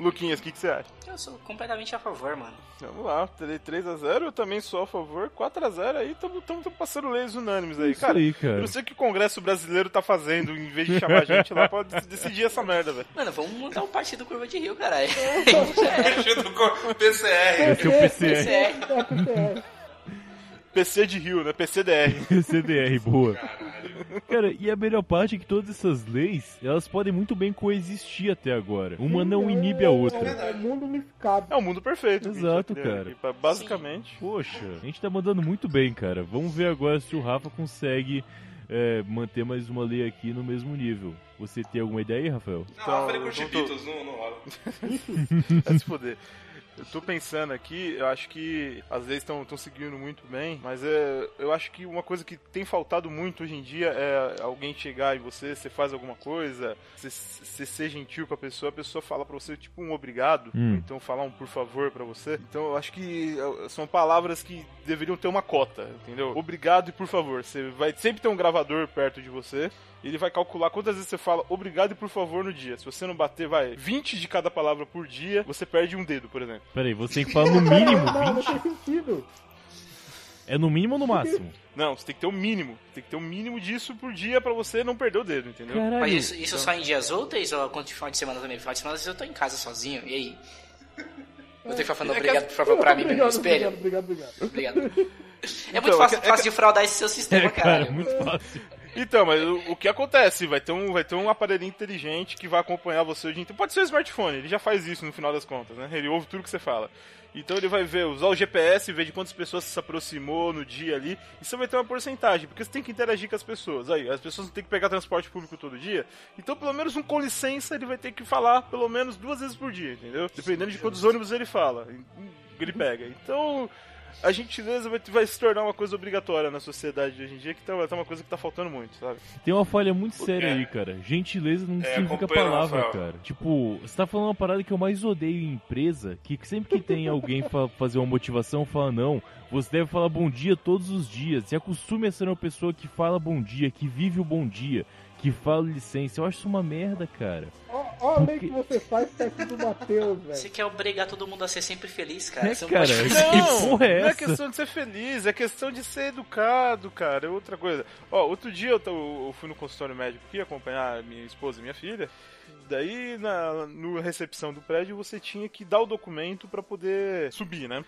Luquinhas, o que, que você acha? Eu sou completamente a favor, mano. Vamos lá, terei 3x0, eu também sou a favor. 4x0 aí, estamos passando leis unânimes aí. Isso cara, aí, eu cara. não sei o que o Congresso brasileiro tá fazendo, em vez de chamar a gente lá pra dec- decidir essa merda, velho. Mano, vamos montar um partido Curva de Rio, caralho. Com PCR. Esse é o PCR. Esse é. É, PCR. PC de Rio, né? PCDR. CDR, boa. Cara, e a melhor parte é que todas essas leis, elas podem muito bem coexistir até agora. Uma não inibe a outra. É, é mundo unificado. É o mundo perfeito. Exato, criar cara. aqui, pra- Basicamente. Poxa, a gente tá mandando muito bem, cara. Vamos ver agora se o Rafa consegue é, manter mais uma lei aqui no mesmo nível. Você tem alguma ideia aí, Rafael? Não, Então, eu falei com Chipitos, não, não rola. Vai se foder. Eu tô pensando aqui, eu acho que as leis estão seguindo muito bem, mas é, eu acho que uma coisa que tem faltado muito hoje em dia é alguém chegar em você, você faz alguma coisa, você, você ser gentil com a pessoa, a pessoa fala pra você tipo um obrigado, Hum. então falar um por favor pra você. Então eu acho que é, são palavras que deveriam ter uma cota, entendeu? Obrigado e por favor. Você vai sempre ter um gravador perto de você. Ele vai calcular quantas vezes você fala obrigado e por favor no dia. Se você não bater, vai 20 de cada palavra por dia, você perde um dedo, por exemplo. Peraí, você tem que falar no mínimo Não, não 20? tem sentido. É no mínimo ou no máximo? Não, você tem que ter o mínimo. Tem que ter o mínimo disso por dia pra você não perder o dedo, entendeu? Caralho. Mas isso, isso só em dias úteis ou quanto de final de semana também? Final de semana às vezes eu tô em casa sozinho, e aí? Vou ter que ficar falando obrigado, por favor, pra mim, no obrigado, espelho? obrigado, obrigado, obrigado. Obrigado. É muito Então, fácil, é que- fácil de fraudar esse seu sistema, É, cara, caralho. muito fácil. Então, mas o, o que acontece? Vai ter, um, vai ter um aparelho inteligente que vai acompanhar você o dia inteiro. Pode ser o smartphone, ele já faz isso no final das contas, né? Ele ouve tudo que você fala. Então ele vai ver, usar o GPS, ver de quantas pessoas se aproximou no dia ali, e você vai ter uma porcentagem, porque você tem que interagir com as pessoas. Aí, as pessoas não têm que pegar transporte público todo dia, então pelo menos um com licença ele vai ter que falar pelo menos duas vezes por dia, entendeu? Dependendo de quantos ônibus ele fala, ele pega. Então, a gentileza vai, vai se tornar uma coisa obrigatória na sociedade de hoje em dia, que tá, tá uma coisa que tá faltando muito, sabe? Tem uma falha muito séria É. aí, cara. Gentileza não É, significa palavra, Rafael. cara. Tipo, você tá falando uma parada que eu mais odeio em empresa, que sempre que tem alguém fa fazer uma motivação, fala, não, você deve falar bom dia todos os dias. Se acostume a ser uma pessoa que fala bom dia, que vive o bom dia, que fala licença. Eu acho isso uma merda, cara. Ó, ó a lei que você faz perto do Matheus, Você velho. quer obrigar todo mundo a ser sempre feliz, cara. É, Você não cara, Não, porra é não é questão de ser feliz, é questão de ser educado, cara. É outra coisa. Ó, outro dia eu, tô- eu fui no consultório médico aqui acompanhar minha esposa e minha filha. Daí, na no recepção do prédio, você tinha que dar o documento pra poder subir, né?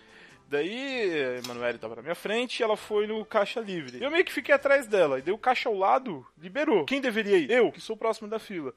Daí, a Emanuele tava na minha frente e ela foi no caixa livre. Eu meio que fiquei atrás dela. E daí o caixa ao lado liberou. Quem deveria ir? Eu, que sou próximo da fila.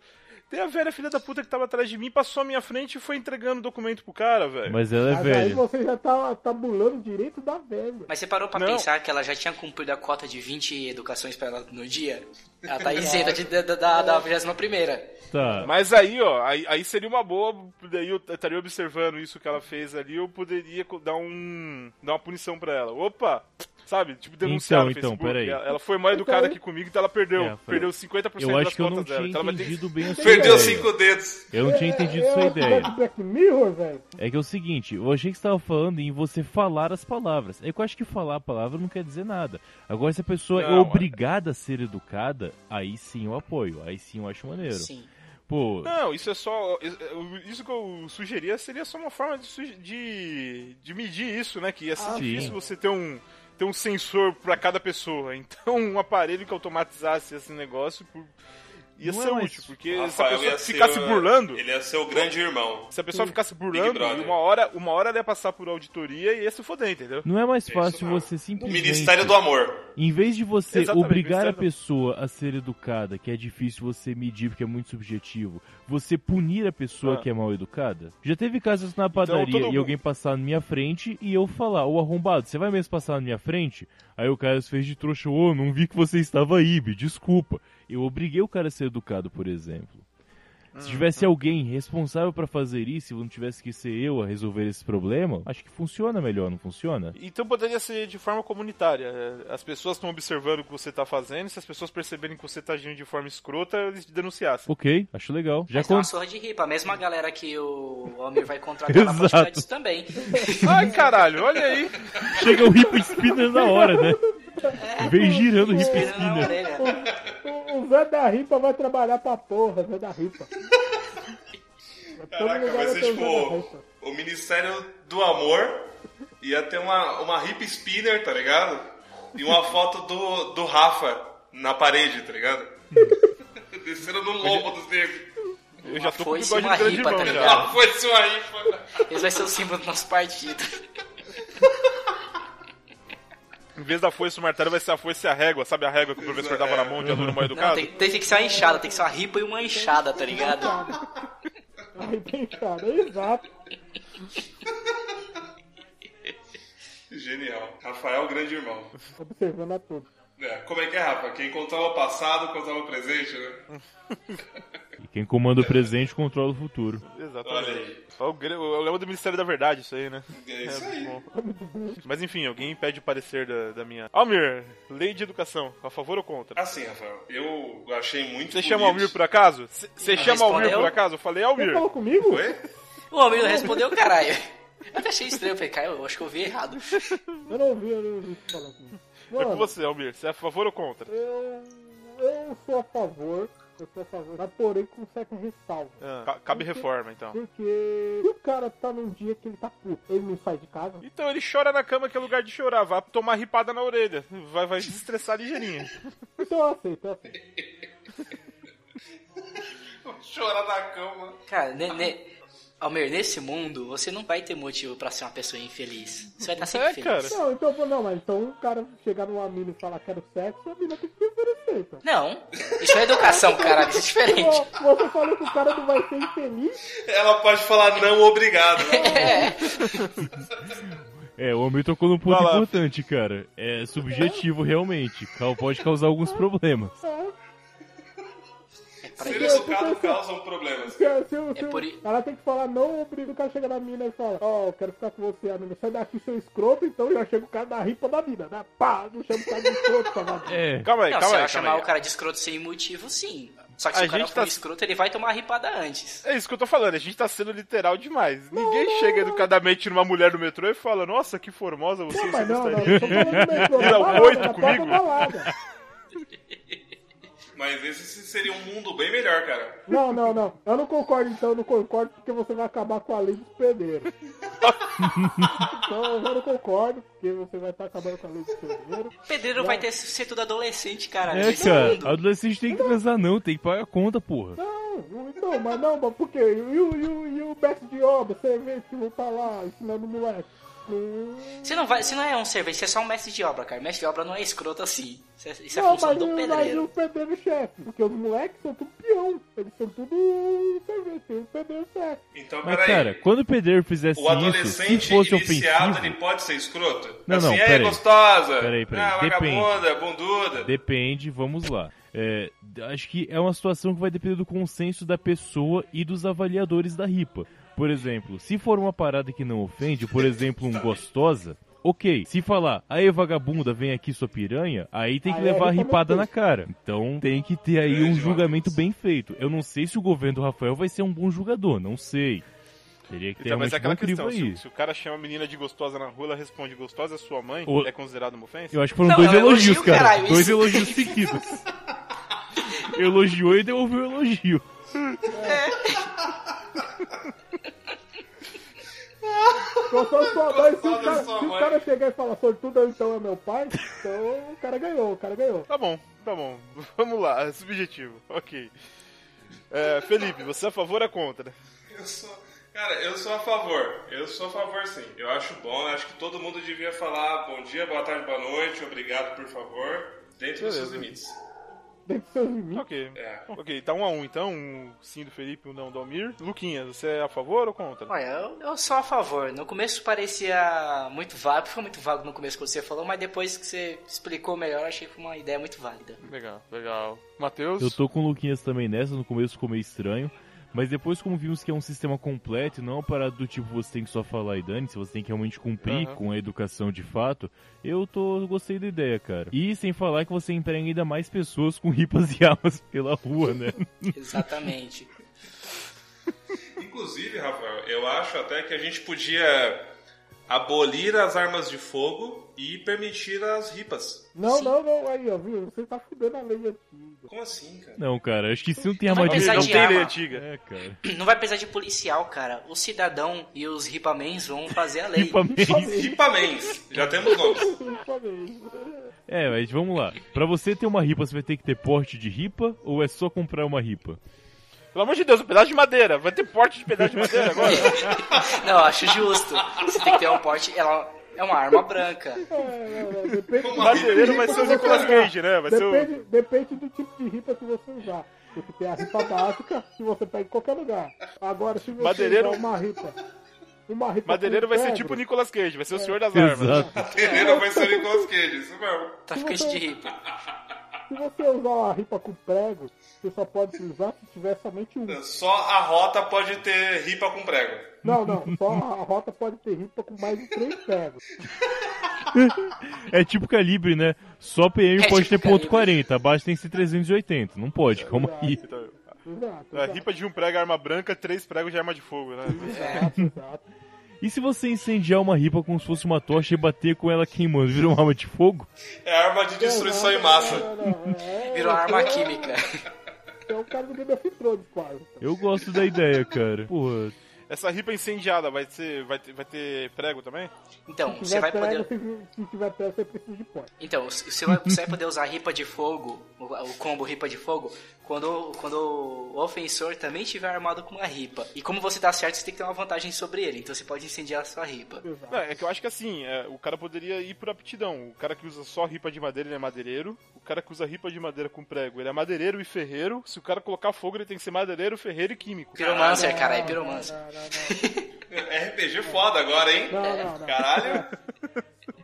Tem a velha filha da puta que tava atrás de mim, passou à minha frente e foi entregando o documento pro cara, velho. Mas ela é Mas aí velha. você já tá tabulando o direito da velha. Mas você parou pra Não. pensar que ela já tinha cumprido a cota de 20 educações pra ela no dia? Ela tá isenta de, da, da, da 21 primeira. Tá. Mas aí, ó, aí, aí seria uma boa, daí eu estaria observando isso que ela fez ali, eu poderia dar um dar uma punição pra ela. Opa! Sabe? Tipo, denunciar Então, no então, peraí. Ela foi mal educada aqui comigo, então ela perdeu, É, foi. perdeu 50% Eu das acho que eu não tinha dela. Então entendido bem a sua Perdeu ideia. cinco dedos. Eu não tinha entendido É, sua é, ideia. é Black Mirror, velho. É que é o seguinte, eu achei que você estava falando em você falar as palavras. É que eu acho que falar a palavra não quer dizer nada. Agora, se a pessoa é Não, obrigada a ser educada, aí sim eu apoio. Aí sim eu acho maneiro. Sim. Pô, Não, isso é só. Isso que eu sugeria seria só uma forma de, de, de medir isso, né? Que ia ser Ah, difícil sim. você ter um, ter um sensor pra cada pessoa. Então, um aparelho que automatizasse esse negócio por- ia Não é ser mais- útil, porque se a Rafael pessoa ser ficasse o- burlando. Ele ia ser o grande irmão. Se a pessoa ficasse burlando, uma hora, uma hora ela ia passar por auditoria e ia se foder, entendeu? não é mais Isso fácil você O simplesmente... Ministério do Amor. Em vez de você Exatamente, obrigar a pessoa a ser educada, que é difícil você medir porque é muito subjetivo, você punir a pessoa Ah. que é mal educada? Já teve casos na padaria todo e mundo- alguém passar na minha frente e eu falar, ô arrombado, você vai mesmo passar na minha frente? Aí o cara fez de trouxa, ô, não vi que você estava aí, me desculpa. Eu obriguei o cara a ser educado, por exemplo. Se tivesse alguém responsável pra fazer isso, e não tivesse que ser eu a resolver esse problema, acho que funciona melhor, não funciona? Então poderia ser de forma comunitária. É, As pessoas estão observando o que você está fazendo, e se as pessoas perceberem que você está agindo de forma escrota, eles te denunciassem. Ok, acho legal. Já Mas tem uma con- surra de ripa. A mesma galera que o Almir vai contratar ficar disso também. Ai, caralho, olha aí. Chega o hip spinner na hora, né? Vem girando o na spinner. orelha. O, o Zé da Ripa vai trabalhar pra porra, Zé da Ripa. Caraca, vai ser o tipo Ripa. o Ministério do Amor. Ia ter uma, uma hip spinner, tá ligado? E uma foto do, do Rafa na parede, tá ligado? Descendo no lombo dos negros. Eu já tô com o bigode uma de grande ripa, irmão tá já. ligado? Ah, foi sua rifa. Esse vai ser o símbolo do nosso partido. Em vez da foice o martelo, vai ser a foice e a régua. Sabe a régua que o professor dava na mão de aluno mal Não, educado? tem, tem que ser uma enxada, tem que ser uma ripa e uma enxada, tá ligado? Aí tem cara, exato. Genial. Rafael, grande irmão. Observando a tudo. É, como é que é, Rafa? Quem controla o passado, controla o presente, né? E quem comanda o presente controla o futuro. Olha Exatamente. Aí. O gra- eu lembro do Ministério da Verdade, isso aí, né? É isso aí. bom. Mas enfim, alguém pede parecer da, da minha. Almir, lei de educação, a favor ou contra? Assim, Rafael, eu achei muito Você chama Almir por acaso? Você chama Almir por acaso? Eu falei Você Almir. falou comigo? Oi? O Almir não respondeu, caralho. Eu até achei estranho, eu falei, cara, eu acho que eu vi errado. Eu não ouvi, eu não ouvi você falar comigo. É com Mano, você, Almir. Você é a favor ou contra? eu, eu sou a favor, eu sou a favor, mas porém com certa ressalva. Ah, ca- cabe reforma, então. Porque se o cara tá num dia que ele tá puto, ele não sai de casa, Então ele chora na cama que é lugar de chorar. Vai tomar ripada na orelha. Vai, vai se estressar ligeirinho. então eu aceito, eu aceito. Chora na cama. Cara, ne, ne- Almir, nesse mundo, você não vai ter motivo pra ser uma pessoa infeliz. Você vai estar sempre É, feliz. cara. Não, então, não, mas então o cara chegar numa mina e falar quero sexo, a mina tem que se oferecer, então. Não, isso é educação, caralho, isso é diferente. Você falou que o cara não vai ser infeliz? Ela pode falar não, obrigado. É, o Almir tocou num ponto importante, cara. É subjetivo, realmente. Pode causar alguns problemas. É. Seres educados causam problemas. Se, se, se, É por Ela tem que falar não, obriga o cara chega na mina e fala, ó, eu quero ficar com você, a mina. Sai daqui, seu escroto, então já chega o cara da ripa da mina, né? Pá, não chama o cara de escroto, safado. É. Calma aí, Não, se calma ela aí, chamar calma aí. o cara de escroto sem motivo, sim. Só que A se o cara for tá- escroto, ele vai tomar a ripada antes. É isso que eu tô falando, a gente tá sendo literal demais. Ninguém chega educadamente numa mulher no metrô e fala, nossa, que formosa você, Não, você mas não, não, gostaria eu tô falando do metrô, um balada, porta comigo? balada. Mas esse seria um mundo bem melhor, cara. Não, não, não. Eu não concordo, então, eu não concordo porque você vai acabar com a lei dos pedreiros. então eu não concordo, porque você vai estar acabando com a lei dos pedreiros. Pedreiro vai ter ser tudo adolescente, caralho. É, cara. Adolescente tem que transar, não. Tem que pagar a conta, porra. Não, então, mas não, mas por quê? E o, e o, e o mestre de obra, você vê que não tá lá ensinando o moleque. Você não, vai, você não é um servente, você é só um mestre de obra, cara. Mestre de obra não é escroto assim. Isso é, isso é Não, função mas, do o- mas pedreiro. o pedreiro chefe, porque os moleques são tudo peão não. Eles são tudo servente, um pedreiro certo. Então, Mas, peraí. cara, quando o pedreiro fizesse o isso, se adolescente fosse iniciado, ofensivo... ele pode ser escroto? Não, assim, não, "Ei, peraí. gostosa! Peraí, peraí, Ah, depende. vagabunda, bunduda. Depende, vamos lá. É, acho que é uma situação que vai depender do consenso da pessoa e dos avaliadores da ripa. Por exemplo, se for uma parada que não ofende, por exemplo, um gostosa, ok. Se falar, aí vagabunda, vem aqui sua piranha, aí tem que Aí a levar a ripa ripada na cara. Então tem que ter aí um julgamento bem feito. Eu não sei se o governo do Rafael vai ser um bom julgador, não sei. Teria que ter Então, mas é aquela questão, se, se o cara chama a menina de gostosa na rua, ela responde gostosa é sua mãe, O- é considerado uma ofensa? Eu acho que foram Não, dois é um elogios, elogio, cara. caralho, dois isso. elogios seguidos. Elogiou e devolveu o elogio. Gostosa sua mãe, se o Gostosa cara, se o cara chegar e falar, sortudo então é meu pai, então o cara ganhou, o cara ganhou. Tá bom, tá bom. Vamos lá, é subjetivo. Ok. É, Felipe, você é a favor ou é contra? Eu sou. Cara, eu sou a favor. Eu sou a favor, sim. Eu acho bom. eu Acho que todo mundo devia falar bom dia, boa tarde, boa noite, obrigado, por favor, dentro dos seus Beleza. limites. Dentro dos seus limites. Ok. É. Ok, tá um a um então. Um sim do Felipe, um não do Almir. Luquinhas, você é a favor ou contra? Olha, eu, eu sou a favor. No começo parecia muito vago, foi muito vago no começo que você falou, mas depois que você explicou melhor, achei que foi uma ideia muito válida. Legal, legal. Matheus? Eu tô com o Luquinhas também nessa, no começo ficou meio estranho. Mas depois, como vimos que é um sistema completo e não uma parada do tipo você tem que só falar e dane se você tem que realmente cumprir Aham. com a educação de fato, eu tô gostei da ideia, cara. E sem falar que você emprega ainda mais pessoas com ripas e armas pela rua, né? Exatamente. Inclusive, Rafael, eu acho até que a gente podia abolir as armas de fogo e permitir as ripas. Não, Sim. não, não, aí, ó, viu? Você tá fudendo a lei antiga. Como assim, cara? Não, cara, acho que se não tem Não vai armadilha. não de tem lei antiga. É, cara. Não vai precisar de policial, cara. O cidadão e os ripamens vão fazer a lei. Ripa mesmo. Ripamens. Já temos nomes. É, mas vamos lá. Pra você ter uma ripa, você vai ter que ter porte de ripa ou é só comprar uma ripa? Pelo amor de Deus, um pedaço de madeira. Vai ter porte de pedaço de madeira agora? Não, acho justo. Você tem que ter um porte. Ela é uma arma branca. É, depende, Uma Madeireiro vai ser o Nicolas Cage, né? Vai ser o... depende, depende do tipo de ripa que você usar. Porque tem a ripa básica que você pega em qualquer lugar. Agora, se você Madeireiro- usar uma ripa. Uma ripa Madeireiro vai ser pedra, tipo o Nicolas Cage, vai ser o senhor das armas. Exato. Terreiro vai ser o Nicolas Cage, isso mesmo. Traficante de ripa. Se você usar uma ripa com prego, você só pode usar se tiver somente um. Só a rota pode ter ripa com prego. Não, não. Só a rota pode ter ripa com mais de três pregos. É tipo calibre, né? Só PM É pode tipo ter ponto calibre. 40, abaixo tem que ser 380. Não pode, calma aí. Exato. a exato, ripa de um prego é arma branca, três pregos de arma de fogo, né? exato, exato. E se você incendiar uma ripa como se fosse uma tocha e bater com ela queimando, vira uma arma de fogo? É arma de destruição em massa. Não, Virou arma química. É o cara do Game of Thrones, quase. Eu gosto da ideia, cara. Porra, Essa ripa incendiada vai, ser, vai, ter, vai ter prego também? Então, Se você vai prego, poder. se, tiver prego, você precisa de pó. Então, você vai, você vai poder usar ripa de fogo, o, combo ripa de fogo, quando, quando o ofensor também estiver armado com uma ripa. E como você dá certo, você tem que ter uma vantagem sobre ele. Então você pode incendiar a sua ripa. Não, é que eu acho que assim, é, o cara poderia ir por aptidão. O cara que usa só ripa de madeira, ele é madeireiro. O cara que usa ripa de madeira com prego, ele é madeireiro e ferreiro. Se o cara colocar fogo, ele tem que ser madeireiro, ferreiro e químico. Pyromancer, cara, é pyromancer. Não, não, não. RPG foda agora, hein? Não, não, não. Caralho.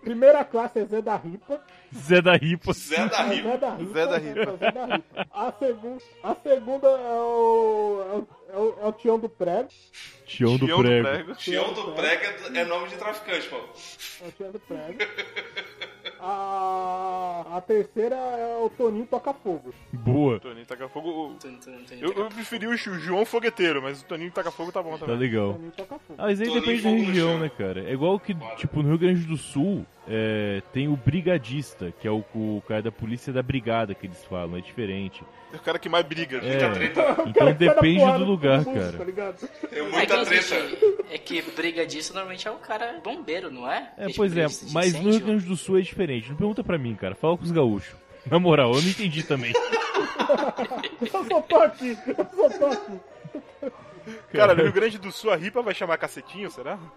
Primeira classe é Zé da Ripa. Zé da ripa. Zé da É Ripa. Zé da Ripa. Zé da Ripa. Zé da Ripa. A, segun, a segunda é o, é o, é o, é o Tião do Prego. Tião do prego. Tião do Prega é nome de traficante, pô. É o Tião do Prego. A, a terceira é o Toninho Toca Fogo. Boa. Toninho taca fogo. Eu, eu preferi o João Fogueteiro, mas o Toninho taca fogo tá bom Tá também. legal. Toninho Toca Fogo. Ah, mas aí Toninho depende da região, né, cara? É igual que, tipo, no Rio Grande do Sul, é, tem o brigadista, que é o, o cara da polícia da brigada que eles falam, é diferente. É o cara que mais briga. É, treta. Então depende do lugar, cara. Tá É muita que, treta. existe- é que briga disso normalmente é o cara bombeiro, não é? É, pois é, mas no Rio. Grande do Sul é diferente. Não pergunta pra mim, cara. Fala com os gaúchos. Na moral, eu não entendi também. Eu só tô aqui. Eu só tô aqui. Cara, no Rio Grande do Sul a ripa vai chamar cacetinho, será?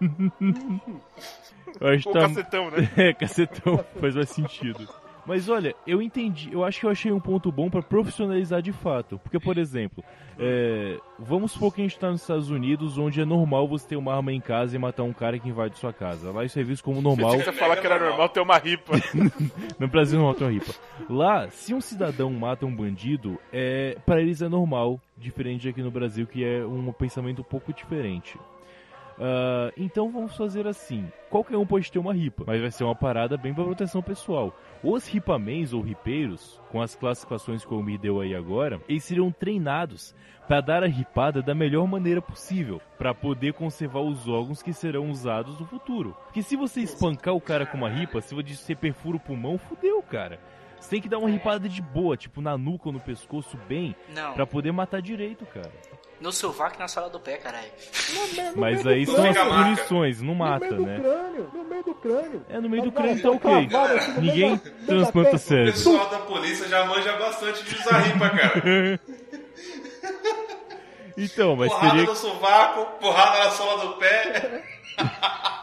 Ou que tá... cacetão, né? É, cacetão. Faz mais sentido. Mas olha, eu entendi, eu acho que eu achei um ponto bom pra profissionalizar de fato. Porque, por exemplo, é, vamos supor que a gente tá nos Estados Unidos, onde é normal você ter uma arma em casa e matar um cara que invade sua casa. Lá isso é visto como normal. Você falar que era normal ter uma ripa. No Brasil não tem uma ripa. Lá, se um cidadão mata um bandido, é, para eles é normal, diferente aqui no Brasil, que é um pensamento um pouco diferente. Ah, então vamos fazer assim: qualquer um pode ter uma ripa, mas vai ser uma parada bem para proteção pessoal. Os ripamens ou ripeiros, com as classificações que o me deu aí agora, eles seriam treinados para dar a ripada da melhor maneira possível, para poder conservar os órgãos que serão usados no futuro. Porque se você espancar o cara com uma ripa, se você perfura o pulmão, fudeu, cara. Você tem que dar uma ripada de boa, tipo na nuca ou no pescoço, bem, Não. pra poder matar direito, cara. No sovaco e na sola do pé, caralho. No Mas meio aí do são as punições, não No mata, meio do né? crânio, no meio do crânio. É, no meio do Mas, crânio tá ok. assim, no meio Ninguém no meio transplanta. O cérebro. pessoal da polícia já manja bastante de usar ripa, cara. Então, mas porrada teria no sovaco, porrada na sola do pé.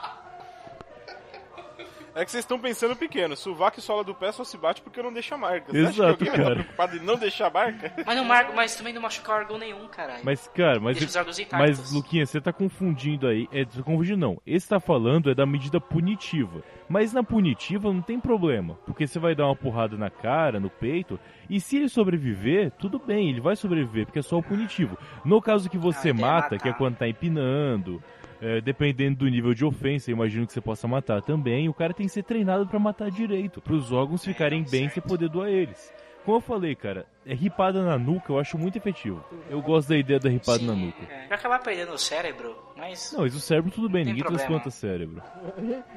É que vocês estão pensando pequeno. Sovaco e sola do pé só se bate porque não deixa marca. Você Exato, acha que alguém cara. estar preocupado em não deixar marca? Mas, não marca, mas também não machuca órgão nenhum, caralho. Mas, cara, mas. Deixa. Mas, Luquinha, você tá confundindo aí. É, tá confundindo não. Esse tá falando é da medida punitiva. Mas na punitiva não tem problema. Porque você vai dar uma porrada na cara, no peito. E se ele sobreviver, tudo bem, ele vai sobreviver, porque é só o punitivo. No caso que você Ah, mata, matar. que é quando tá empinando. É, dependendo do nível de ofensa, eu imagino que você possa matar também. O cara tem que ser treinado pra matar direito, para os órgãos ficarem bem, você poder doar eles. Como eu falei, cara, é ripada na nuca eu acho muito efetivo. Eu gosto da ideia da ripada na nuca. É, vai acabar perdendo o cérebro, mas. Não, mas o cérebro tudo bem, ninguém problema. transplanta cérebro.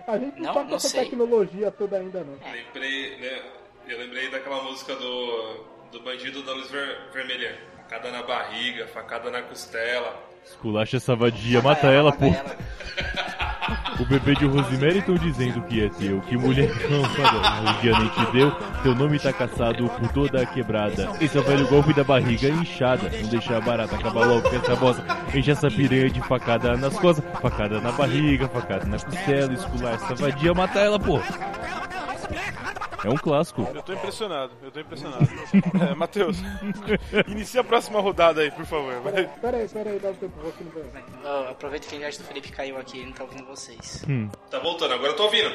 A gente, não, Não, tá com essa sei. tecnologia toda ainda, não. Lembrei, né? Eu lembrei daquela música do, do bandido da luz ver, vermelha. Facada na barriga, facada na costela. Esculacha essa vadia, mata ela, pô. O bebê de Rosemary estão dizendo que é teu. Que mulher não, o dia nem te deu. Teu nome tá caçado por toda a quebrada. Esse é o velho golpe da barriga inchada. Não deixar barata, acaba logo com essa bosta. Enche essa piranha de facada nas costas, facada na barriga, facada na costela, esculacha essa vadia, mata ela, pô. É um clássico. Eu tô impressionado, eu tô impressionado. É, Matheus, inicia a próxima rodada aí, por favor. Vai. Pera aí, pera aí, dá um tempo, vou aqui no banheiro. Ó, aproveita que a internet do Felipe caiu aqui, ele não tá ouvindo vocês. Tá voltando, agora eu tô ouvindo.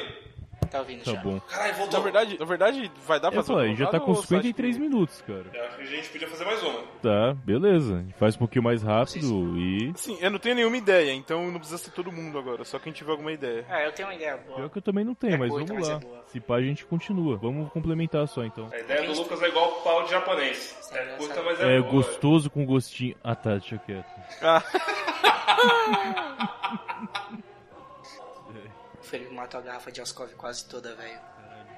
Tá ouvindo Tá já. bom. Caralho, Na voltou. verdade, na verdade, vai dar pra Eu fazer já tá com ou você acha 53 que- minutos, cara. Eu acho que a gente podia fazer mais uma. Tá, beleza. A gente faz um pouquinho mais rápido e. Sim, eu não tenho nenhuma ideia, então não precisa ser todo mundo agora, só quem tiver alguma ideia. Ah, eu tenho uma ideia boa. Pior que eu também não tenho, É mas curta, vamos mas lá. é. Se pá, a gente continua. Vamos complementar só então. A ideia do Lucas é igual pau de japonês. É curta, mas é, É boa. gostoso com gostinho. Ah tá, deixa quieto. O Felipe matou a garrafa de Ascov quase toda, velho.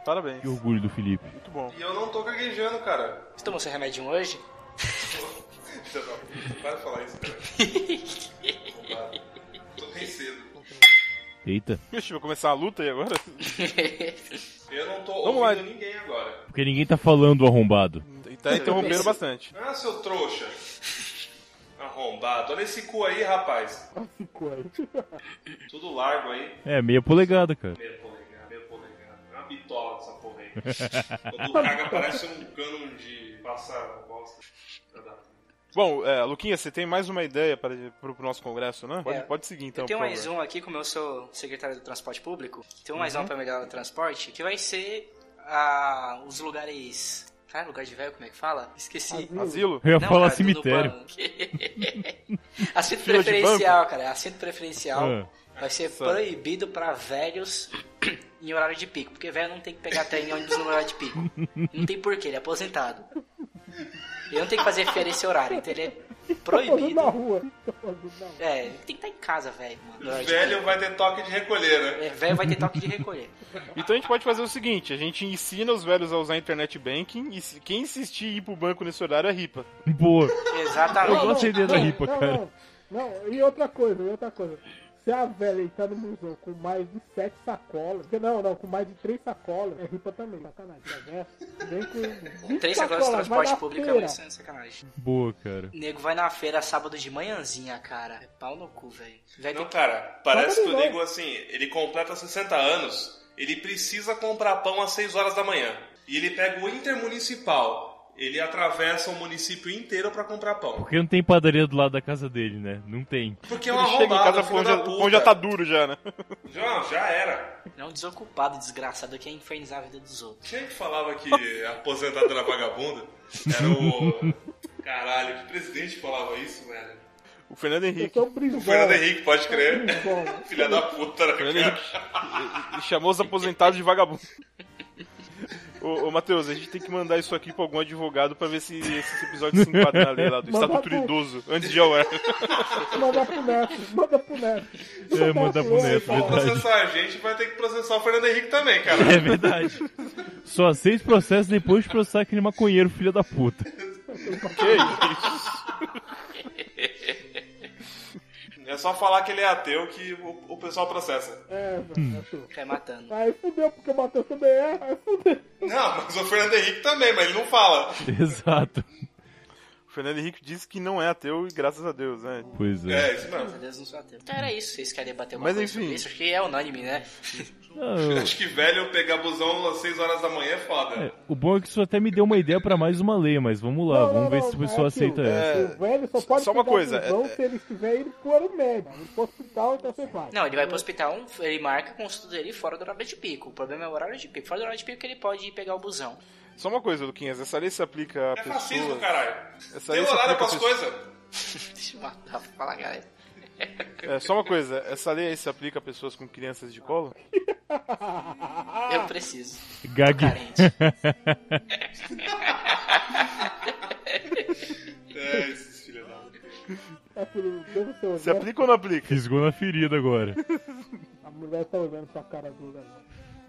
Parabéns. Que orgulho do Felipe. Muito bom. E eu não tô gaguejando, cara. Você tomou seu remédio hoje? Para de falar isso, cara. Não. Tô bem cedo. Eita. Vixe, vai começar a luta aí agora? Eu não tô Vamos ouvindo lá. ninguém agora. Porque ninguém tá falando arrombado. E tá interrompendo bastante. Ah, seu trouxa. Arrombado. Olha esse cu aí, rapaz. Ficou aí. Tudo largo aí. É, meia polegada, cara. Meia polegada, meia polegada. É uma bitola dessa porra aí. Quando caga parece um cano de passar bosta. Bom, é, Luquinha, você tem mais uma ideia para, pro, pro nosso congresso, né? Pode, É. pode seguir então, eu tenho mais um aqui, como eu sou secretário do transporte público, tem mais Uhum. um pra melhorar o transporte, que vai ser ah, os lugares. Cara, lugar de velho, como é que fala? Esqueci. Asilo? Eu ia Não, falar cara, cemitério. assento preferencial, cara. Assento preferencial Ah. vai ser Só. proibido pra velhos em horário de pico. Porque velho não tem que pegar trem em ônibus no horário de pico. Não tem porquê, ele é aposentado. Ele não tem que fazer férias esse horário, então ele é fazendo proibido. na rua. Fazendo na rua. É, ele tem que estar em casa, velho. Velho vai ter toque de recolher, né? É, velho vai ter toque de recolher. Então a gente pode fazer o seguinte: a gente ensina os velhos a usar internet banking e quem insistir em ir pro banco nesse horário é ripa. Boa. Exatamente. Eu gosto da ideia da Não, ripa, não, cara. Não, não, e outra coisa, e outra coisa. Se a velha entrar no museu com mais de sete sacolas, não, não, com mais de três sacolas, é ripa também, sacanagem. A velha vem com 20 Três sacolas de transporte público é feira. muito sacanagem. Boa, cara. O nego vai na feira sábado de manhãzinha, cara. É pau no cu, velho. Não, cara, parece que o nego, assim, ele completa 60 anos, ele precisa comprar pão às 6 horas da manhã. e ele pega o intermunicipal. Ele atravessa o município inteiro pra comprar pão. Porque não tem padaria do lado da casa dele, né? Não tem. Porque é Ele uma chega em arrombada, casa, o filho pão já, o pão já tá duro já, né? Já, já era. É um desocupado, desgraçado, que é infernizar a vida dos outros. Quem é que falava que a aposentada era vagabunda? Era o... Caralho, que presidente falava isso, velho? O Fernando Eu Henrique. sou brisola. O Fernando Henrique, pode crer. Filha da puta, né, Fernando cara? Henrique ele chamou os aposentados de vagabundo. Ô, ô Matheus, a gente tem que mandar isso aqui pra algum advogado pra ver se esse episódio se enquadra na lei lá do Manda Estatuto pro- Idoso, antes de ao ar. Manda pro neto, manda pro neto. É, manda pro neto, Se for verdade. processar a gente, vai ter que processar o Fernando Henrique também, cara. É verdade. Só aceita processos depois de processar aquele maconheiro, filho da puta. Que isso? É só falar que ele é ateu que o, o pessoal processa. É, velho. é tudo. Cai matando. Aí fudeu, porque o Matheus também é, aí fudeu. Não, mas o Fernando Henrique também, mas ele não fala. Exato. O Fernando Henrique disse que não é ateu e graças a Deus, né? Pois é. É, isso Graças mesmo. a Deus não sou ateu. Então era isso, vocês querem bater uma Mas coisa enfim. sobre isso? Acho que é unânime, né? Não, Acho que velho pegar busão às 6 horas da manhã é foda. é, o bom é que isso até me deu uma ideia pra mais uma lei, mas vamos lá, Não, vamos não, ver não, se o pessoal é aceita aquilo. essa. O velho só pode Só uma pegar coisa, busão é- se ele estiver indo pro ano médio. Pro hospital, então você vai. Não, ele vai pro hospital, ele marca com o estudo dele fora do horário de pico. O problema é o horário de pico. Fora do horário de pico que ele pode ir pegar o busão. Só uma coisa, Luquinhas, essa lei se aplica a É fascismo, pessoas... caralho. Essa Tem horário pras pessoas- coisas. Deixa eu matar pra falar, galera. É, só uma coisa, essa lei aí se aplica a pessoas com crianças de colo? Eu preciso. Gag. É, esses filhos da puta. Se né? aplica ou não aplica? Fisgou na ferida agora. A mulher tá olhando pra cara dura.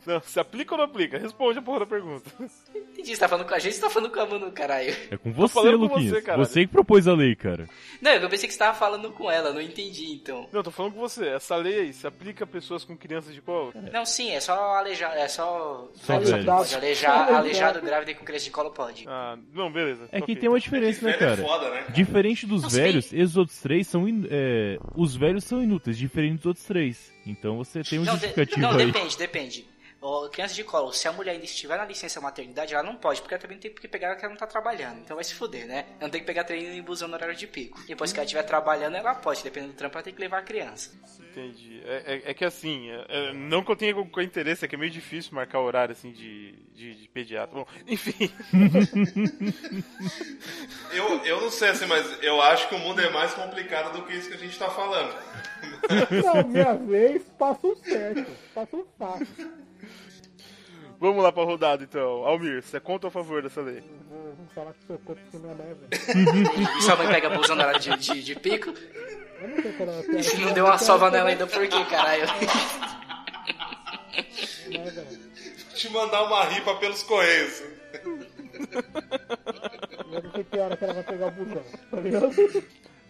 Não, se aplica ou não aplica? Responde a porra da pergunta. Entendi, você tá falando com a gente, você tá falando com a Manu, caralho. É com você, falando com Luquinhas. você, caralho. Você que propôs a lei, cara. Não, eu pensei que você tava falando com ela, não entendi então. Não, tô falando com você. Essa lei aí se aplica a pessoas com crianças de colo? Não, sim, é só alejar, é só... Só velho. pode, alejar, aleijado, grávida e com criança de colo pode. Ah, não, beleza. É que tem uma diferença, né, é cara? foda, né? Diferente dos Não, velhos, sim. esses outros três são. in- é, os velhos são inúteis, diferente dos outros três. Então você tem um Não, de- justificativo não aí. depende, depende. Ô, criança de colo, se a mulher ainda estiver na licença maternidade, ela não pode, porque ela também tem que pegar que ela não tá trabalhando. Então vai se fuder, né? Ela não tem que pegar treino em busão no horário de pico. Depois que ela estiver trabalhando, ela pode, dependendo do trampo, ela tem que levar a criança. Entendi. É, é- é que assim, é- é- não que eu tenha com, interesse, é que é meio difícil marcar horário assim de, de, de pediatra. Bom, enfim. Eu, eu não sei assim, mas eu acho que o mundo é mais complicado do que isso que a gente tá falando. Não, minhas leis passam certo. Passam fácil. Vamos lá pra rodada então. Almir, você é contra ou a favor dessa lei? Vou, vou falar que sou contra isso não é, né, velho? E sua mãe pega busão no horário de, de, de pico? Eu não sei eu quero. E não deu uma sova nela ainda, por quê, caralho? Velho? Te mandar uma ripa pelos correios. Eu não sei que hora que ela vai pegar o busão. Tá ligado?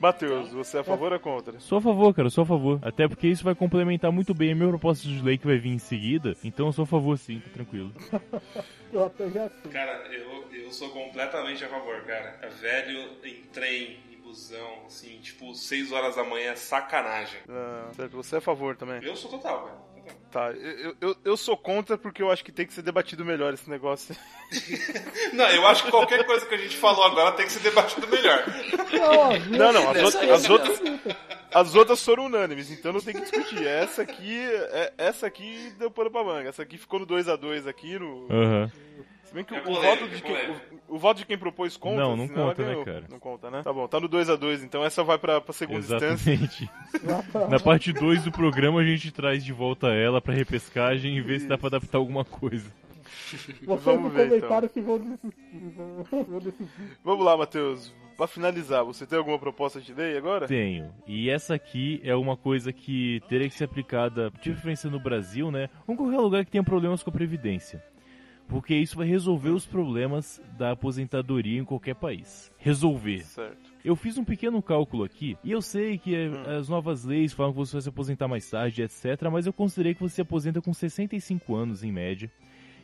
Matheus, você é a favor ou contra? Sou a favor, cara, sou a favor. Até porque isso vai complementar muito bem a minha proposta de lei que vai vir em seguida. Então eu sou a favor sim, tá tranquilo. Eu até já sei. Cara, eu, eu sou completamente a favor, cara. É velho em trem, em busão, assim, tipo, 6 horas da manhã é sacanagem. Ah, certo, você é a favor também. Eu sou total, cara. Tá, eu, eu, eu sou contra porque eu acho que tem que ser debatido melhor esse negócio. Não, eu acho que qualquer coisa que a gente falou agora tem que ser debatido melhor. Não, Não, não, as, outras, as, outras, as outras foram unânimes, então não tem que discutir. Essa aqui, é- essa aqui deu pano pra manga. Essa aqui ficou no 2x2 aqui no. Aham. Se bem que É o, polêmica, voto de é quem, o, o voto de quem propôs conta. Não, não ela conta, né, cara? Não conta, né? Tá bom, tá no 2x2, então essa vai pra, pra segunda instância. Exatamente. Na parte 2 do programa a gente traz de volta ela pra repescagem e ver se dá pra adaptar alguma coisa. vocês Vamos no ver, comentário que vão decidir. Vamos lá, Matheus. Pra finalizar, você tem alguma proposta de lei agora? Tenho. E essa aqui é uma coisa que teria que ser aplicada, de preferência no Brasil, né? Ou em qualquer lugar que tenha problemas com a Previdência. Porque isso vai resolver os problemas da aposentadoria em qualquer país. Resolver. Certo. Eu fiz um pequeno cálculo aqui, e eu sei que eh, as novas leis falam que você vai se aposentar mais tarde, etc. Mas eu considerei que você se aposenta com 65 anos em média.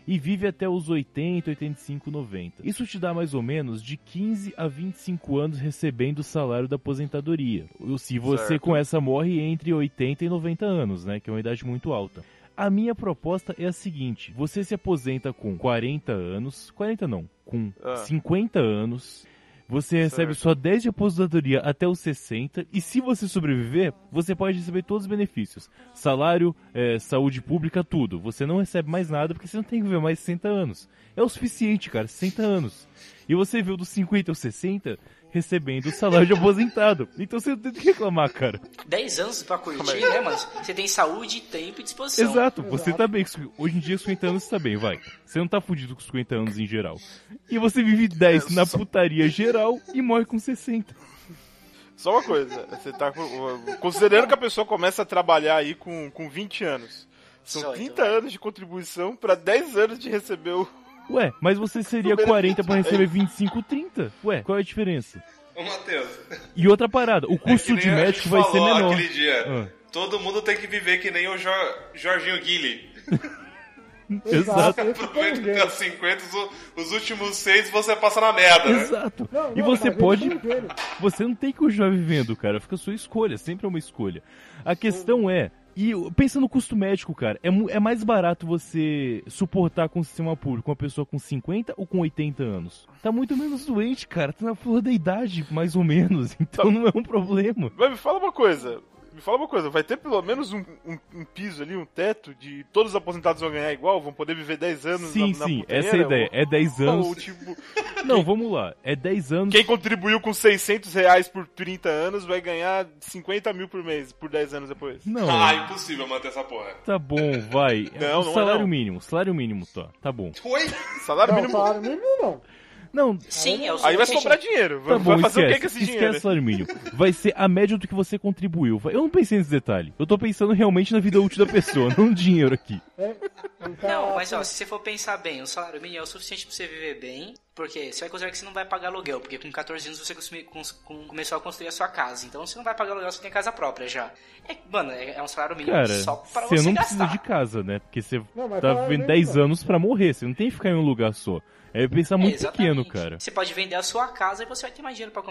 E vive até os 80, 85, 90. Isso te dá mais ou menos de 15 a 25 anos recebendo o salário da aposentadoria. Se você Certo. com essa morre entre 80 e 90 anos, né? Que é uma idade muito alta. A minha proposta é a seguinte: você se aposenta com 40 anos, 40 não, com Ah. 50 anos. Você recebe só 10 de aposentadoria até os 60 e se você sobreviver, você pode receber todos os benefícios. Salário, eh, saúde pública, tudo. Você não recebe mais nada porque você não tem que viver mais 60 anos. É o suficiente, cara, 60 anos. E você viu dos 50 aos 60 recebendo o salário de aposentado. Então você não tem que reclamar, cara. 10 anos pra curtir, né, mano? Você tem saúde, tempo e disposição. Exato, você tá bem. Hoje em dia, com 50 anos, você tá bem, vai. Você não tá fudido com os 50 anos em geral. E você vive 10 na putaria geral e morre com 60. Só uma coisa, você tá considerando que a pessoa começa a trabalhar aí com, com 20 anos. São 18, 30 vai. anos de contribuição pra 10 anos de receber o. Ué, mas você seria 40 pra receber 25, 30. Ué, qual é a diferença? Ô, Matheus. E outra parada, o é custo que de médico vai ser menor. aquele dia. Ah. Todo mundo tem que viver que nem o Jor- Jorginho Guile. Exato. Aproveita até os 50, os, os últimos seis você passa na merda, né? Exato. Não, E não, você pode. Você não tem que continuar vivendo, cara. Fica a sua escolha. Sempre é uma escolha. A questão é. E pensa no custo médico, cara. É, é mais barato você suportar com o sistema público uma pessoa com 50 ou com 80 anos? Tá muito menos doente, cara. Tá na flor da idade, mais ou menos. Então não é um problema. Mas me fala uma coisa. Me fala uma coisa, vai ter pelo menos um, um- um piso ali, um teto de todos os aposentados vão ganhar igual, vão poder viver 10 anos Sim, na, sim. putanheira, Essa é a ideia. ou- É 10 anos. Ou, tipo, Não, vamos lá. É 10 anos. quem contribuiu com 600 reais por 30 anos vai ganhar 50 mil por mês, por 10 anos depois. Não. Ah, impossível manter essa porra. Tá bom, vai. Não, O não é salário não. mínimo. Salário mínimo, tá. Tá bom. Oi? Salário Não, mínimo. salário mínimo não. Não, Sim, é o Aí vai sobrar dinheiro. Tá vai bom, fazer o que esquece. com esse esquece dinheiro? o salário mínimo. Vai ser a média do que você contribuiu. Eu não pensei nesse detalhe. Eu tô pensando realmente na vida útil da pessoa, não no dinheiro aqui. É, cara- Não, mas ó, se você for pensar bem, o salário mínimo é o suficiente pra você viver bem, porque você vai considerar que você não vai pagar aluguel, porque com 14 anos você consumi- cons- com- começou a construir a sua casa, então você não vai pagar aluguel, você tem casa própria já. É, mano, é, é um salário mínimo Cara, só pra você você, não gastar. precisa de casa, né? Porque você Não, tá vivendo mínimo 10 não. anos pra morrer. Você não tem que ficar em um lugar só. É pensar É, muito exatamente. pequeno, cara. Você pode vender a sua casa e você vai ter mais dinheiro pra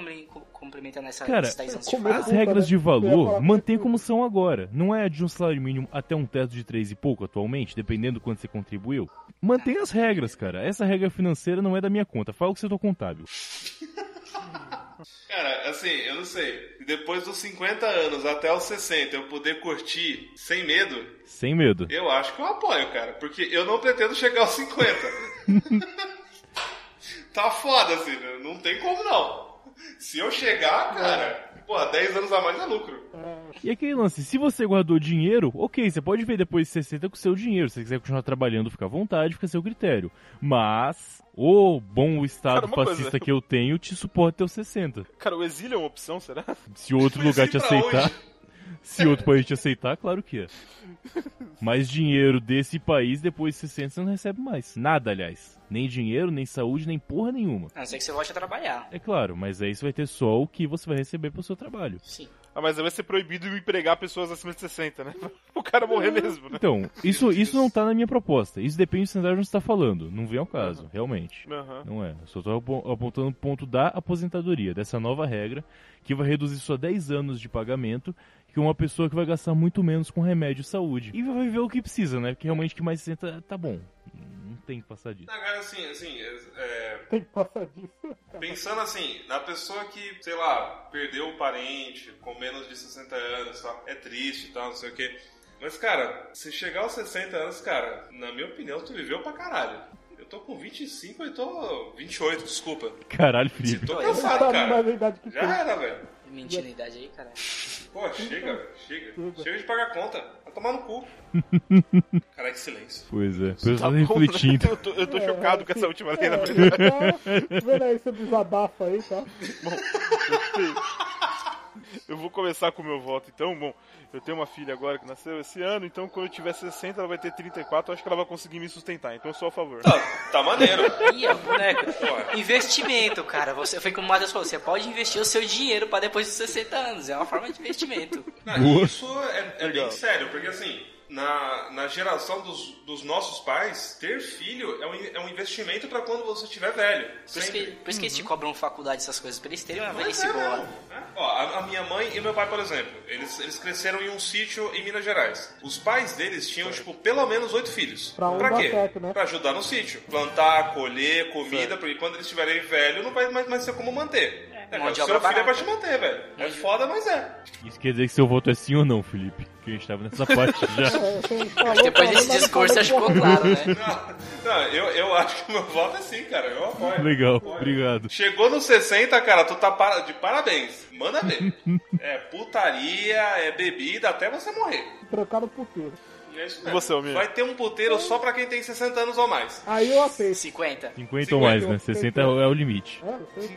complementar nessa, Cara, nesses 10 anos de como farra. As Puta, regras de valor mantém que- como são agora. Não é de um salário mínimo até um teto de 3 e pouco atualmente, dependendo do quanto você contribuiu. Mantém as regras, cara. Essa regra financeira não é da minha conta. Fala com o setor contábil. Cara, assim, eu não sei. Depois dos 50 anos até os 60 eu poder curtir sem medo, Sem medo. eu acho que eu apoio, cara. Porque eu não pretendo chegar aos 50. tá foda, assim, né? não tem como não. Se eu chegar, cara, porra, 10 anos a mais é lucro. E aquele lance, se você guardou dinheiro, ok, você pode ver depois de 60 com o seu dinheiro. Se você quiser continuar trabalhando, fica à vontade, fica a seu critério. Mas, o bom estado Cara, uma coisa. fascista que eu tenho te suporta até os 60. Cara, o exílio é uma opção, será? Se outro lugar te aceitar, onde? Se outro país te aceitar, claro que é. Mas dinheiro desse país, depois de 60, você não recebe mais. Nada, aliás. Nem dinheiro, nem saúde, nem porra nenhuma. A não ser que você volte a trabalhar. É claro, mas aí você vai ter só o que você vai receber pro seu trabalho. Sim. Ah, mas aí vai ser proibido empregar pessoas acima de 60, né? O cara morrer mesmo, né? Então, isso, isso não tá na minha proposta. Isso depende do cenário onde você tá falando. Não vem ao caso, realmente. Aham. Não é. Eu só tô apo- apontando o ponto da aposentadoria, dessa nova regra, que vai reduzir só 10 anos de pagamento, que uma pessoa que vai gastar muito menos com remédio e saúde. E vai viver o que precisa, né? Porque realmente que mais 60 tá bom. Não tem que passar disso. Agora, assim, assim, é, Tem que passar disso. Pensando assim, na pessoa que, sei lá, perdeu o parente com menos de 60 anos, tal, é triste e tal, não sei o quê. Mas, cara, se chegar aos 60 anos, cara, na minha opinião, tu viveu pra caralho. Eu tô com 25 e tô 28, desculpa. Caralho, Felipe. Tô Pô, Não cansado, cara. Já era, velho. Mentindo a idade aí, cara. Pô, chega, chega. Chega de pagar conta. Vai tomar no cu. Caralho, que silêncio. Pois é. Tá bom, refletindo. né? Eu tô, eu tô chocado com essa última lei, na É, verdade. vendo aí seu desabafo aí, tá? Eu vou começar com o meu voto, então. Bom, eu tenho uma filha agora que nasceu esse ano, então quando eu tiver 60, ela vai ter 34, eu acho que ela vai conseguir me sustentar, então eu sou a favor. Tá, tá maneiro. Ó, boneco. Investimento, cara. Você foi como o Matheus falou, você pode investir o seu dinheiro pra depois dos 60 anos. É uma forma de investimento. Não, isso é, é bem sério, porque assim, na, na geração dos, dos nossos pais, ter filho é um, é um investimento para quando você estiver velho. Por isso, que, por isso que eles Uhum. te cobram faculdade, essas coisas, pra eles terem uma velhice é boa. né? Ó, a, a minha mãe e meu pai, por exemplo, eles, eles cresceram em um sítio em Minas Gerais. Os pais deles tinham, tipo, pelo menos oito filhos. Pra um dar quê? certo, né? Pra ajudar no sítio. Plantar, colher, comida, porque quando eles estiverem velhos não vai mais, mais ser como manter. É, mão de seu obra filho é pra te manter, velho. É foda, mas é. Isso quer dizer que seu voto é sim ou não, Felipe? Que a gente tava nessa parte já. Falou, Depois desse discurso, acho que ficou claro, né? Não, não, eu, eu acho que o meu voto é sim, cara. Eu apoio. Legal, Apoio. obrigado. Chegou nos 60, cara, tu tá para- de parabéns. Manda ver. é putaria, é bebida, até você morrer. Trocar no puteiro. E é isso mesmo. você, Almir? Vai ter um puteiro só pra quem tem 60 anos ou mais. Aí eu aceito. 50. 50 ou mais, né? 60 é o limite.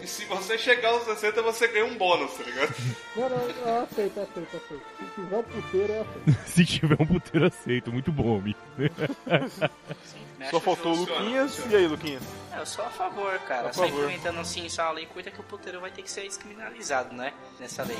É, se você chegar aos 60, você ganha um bônus, tá ligado? Não, não, eu aceito, aceito, aceito. Se tiver um puteiro, eu aceito. Se tiver um puteiro aceito, muito bom, amigo. Me Só faltou o Luquinhas. funciona. E aí, Luquinhas? É, eu sou a favor, cara. A Só favor. implementando assim só a lei cuida que o puteiro vai ter que ser descriminalizado, né? Nessa lei.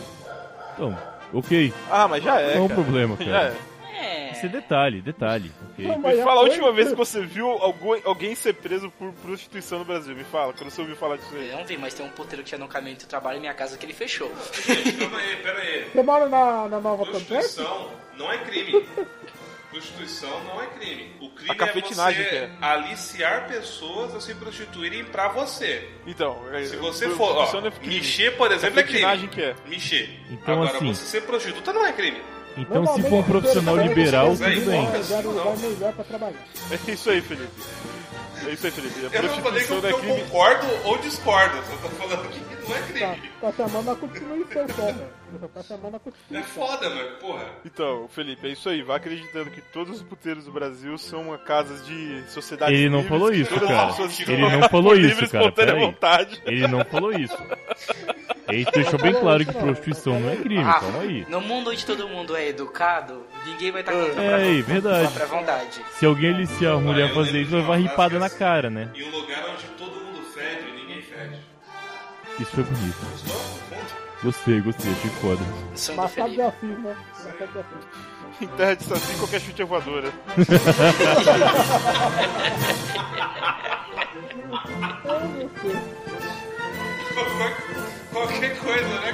Então, ok. Ah, mas já é. Não é um cara. problema, Já cara. é. É. Isso é detalhe, detalhe, ok? Não, Me fala a foi- última vez que você viu algum- alguém ser preso por prostituição no Brasil. Me fala, quando você ouviu falar disso aí. Eu não vi, mas tem um puteiro que tinha no caminho do trabalho em minha casa que ele fechou. Gente, calma aí, pera aí. Você mora na, na Nova? Prostituição não é crime. Prostituição não é crime. O crime A é você é. aliciar pessoas a se prostituírem pra você. Então, é, Se você for, ó, é crime. mexer, por exemplo, é crime. que é. Mexer. Então, Agora, assim- você ser prostituta não é crime. Então, se for um profissional liberal, tudo tem bem. melhor pra trabalhar. É isso aí, Felipe. É isso aí, Felipe. A Eu não falei que prostituição eu, é que eu crime. concordo ou discordo. Só tô falando que não é Tá, crime. tá chamando a Constituição só. Você tá chamando a É foda, mano. Porra. Então, Felipe, é isso aí. Vai acreditando que todos os puteiros do Brasil são casas de sociedade Ele não falou isso, cara. Ele não falou isso, cara, vontade. Ele não falou isso. Ele deixou bem claro que prostituição não é crime, Ah, calma aí. no mundo onde todo mundo é educado, ninguém vai estar contra É, a verdade. vontade. Se alguém aliciar a mulher a fazer isso, vai uma levar frase ripada que na assim, cara, né? Em um lugar onde todo Isso foi bonito. Gostou? Fundo? Gostei, gostei, achei foda. Sonho do Machado de. Assis, né? Machado de Assis. Em terra de saci, qualquer chute é voadora. Qualquer coisa, né,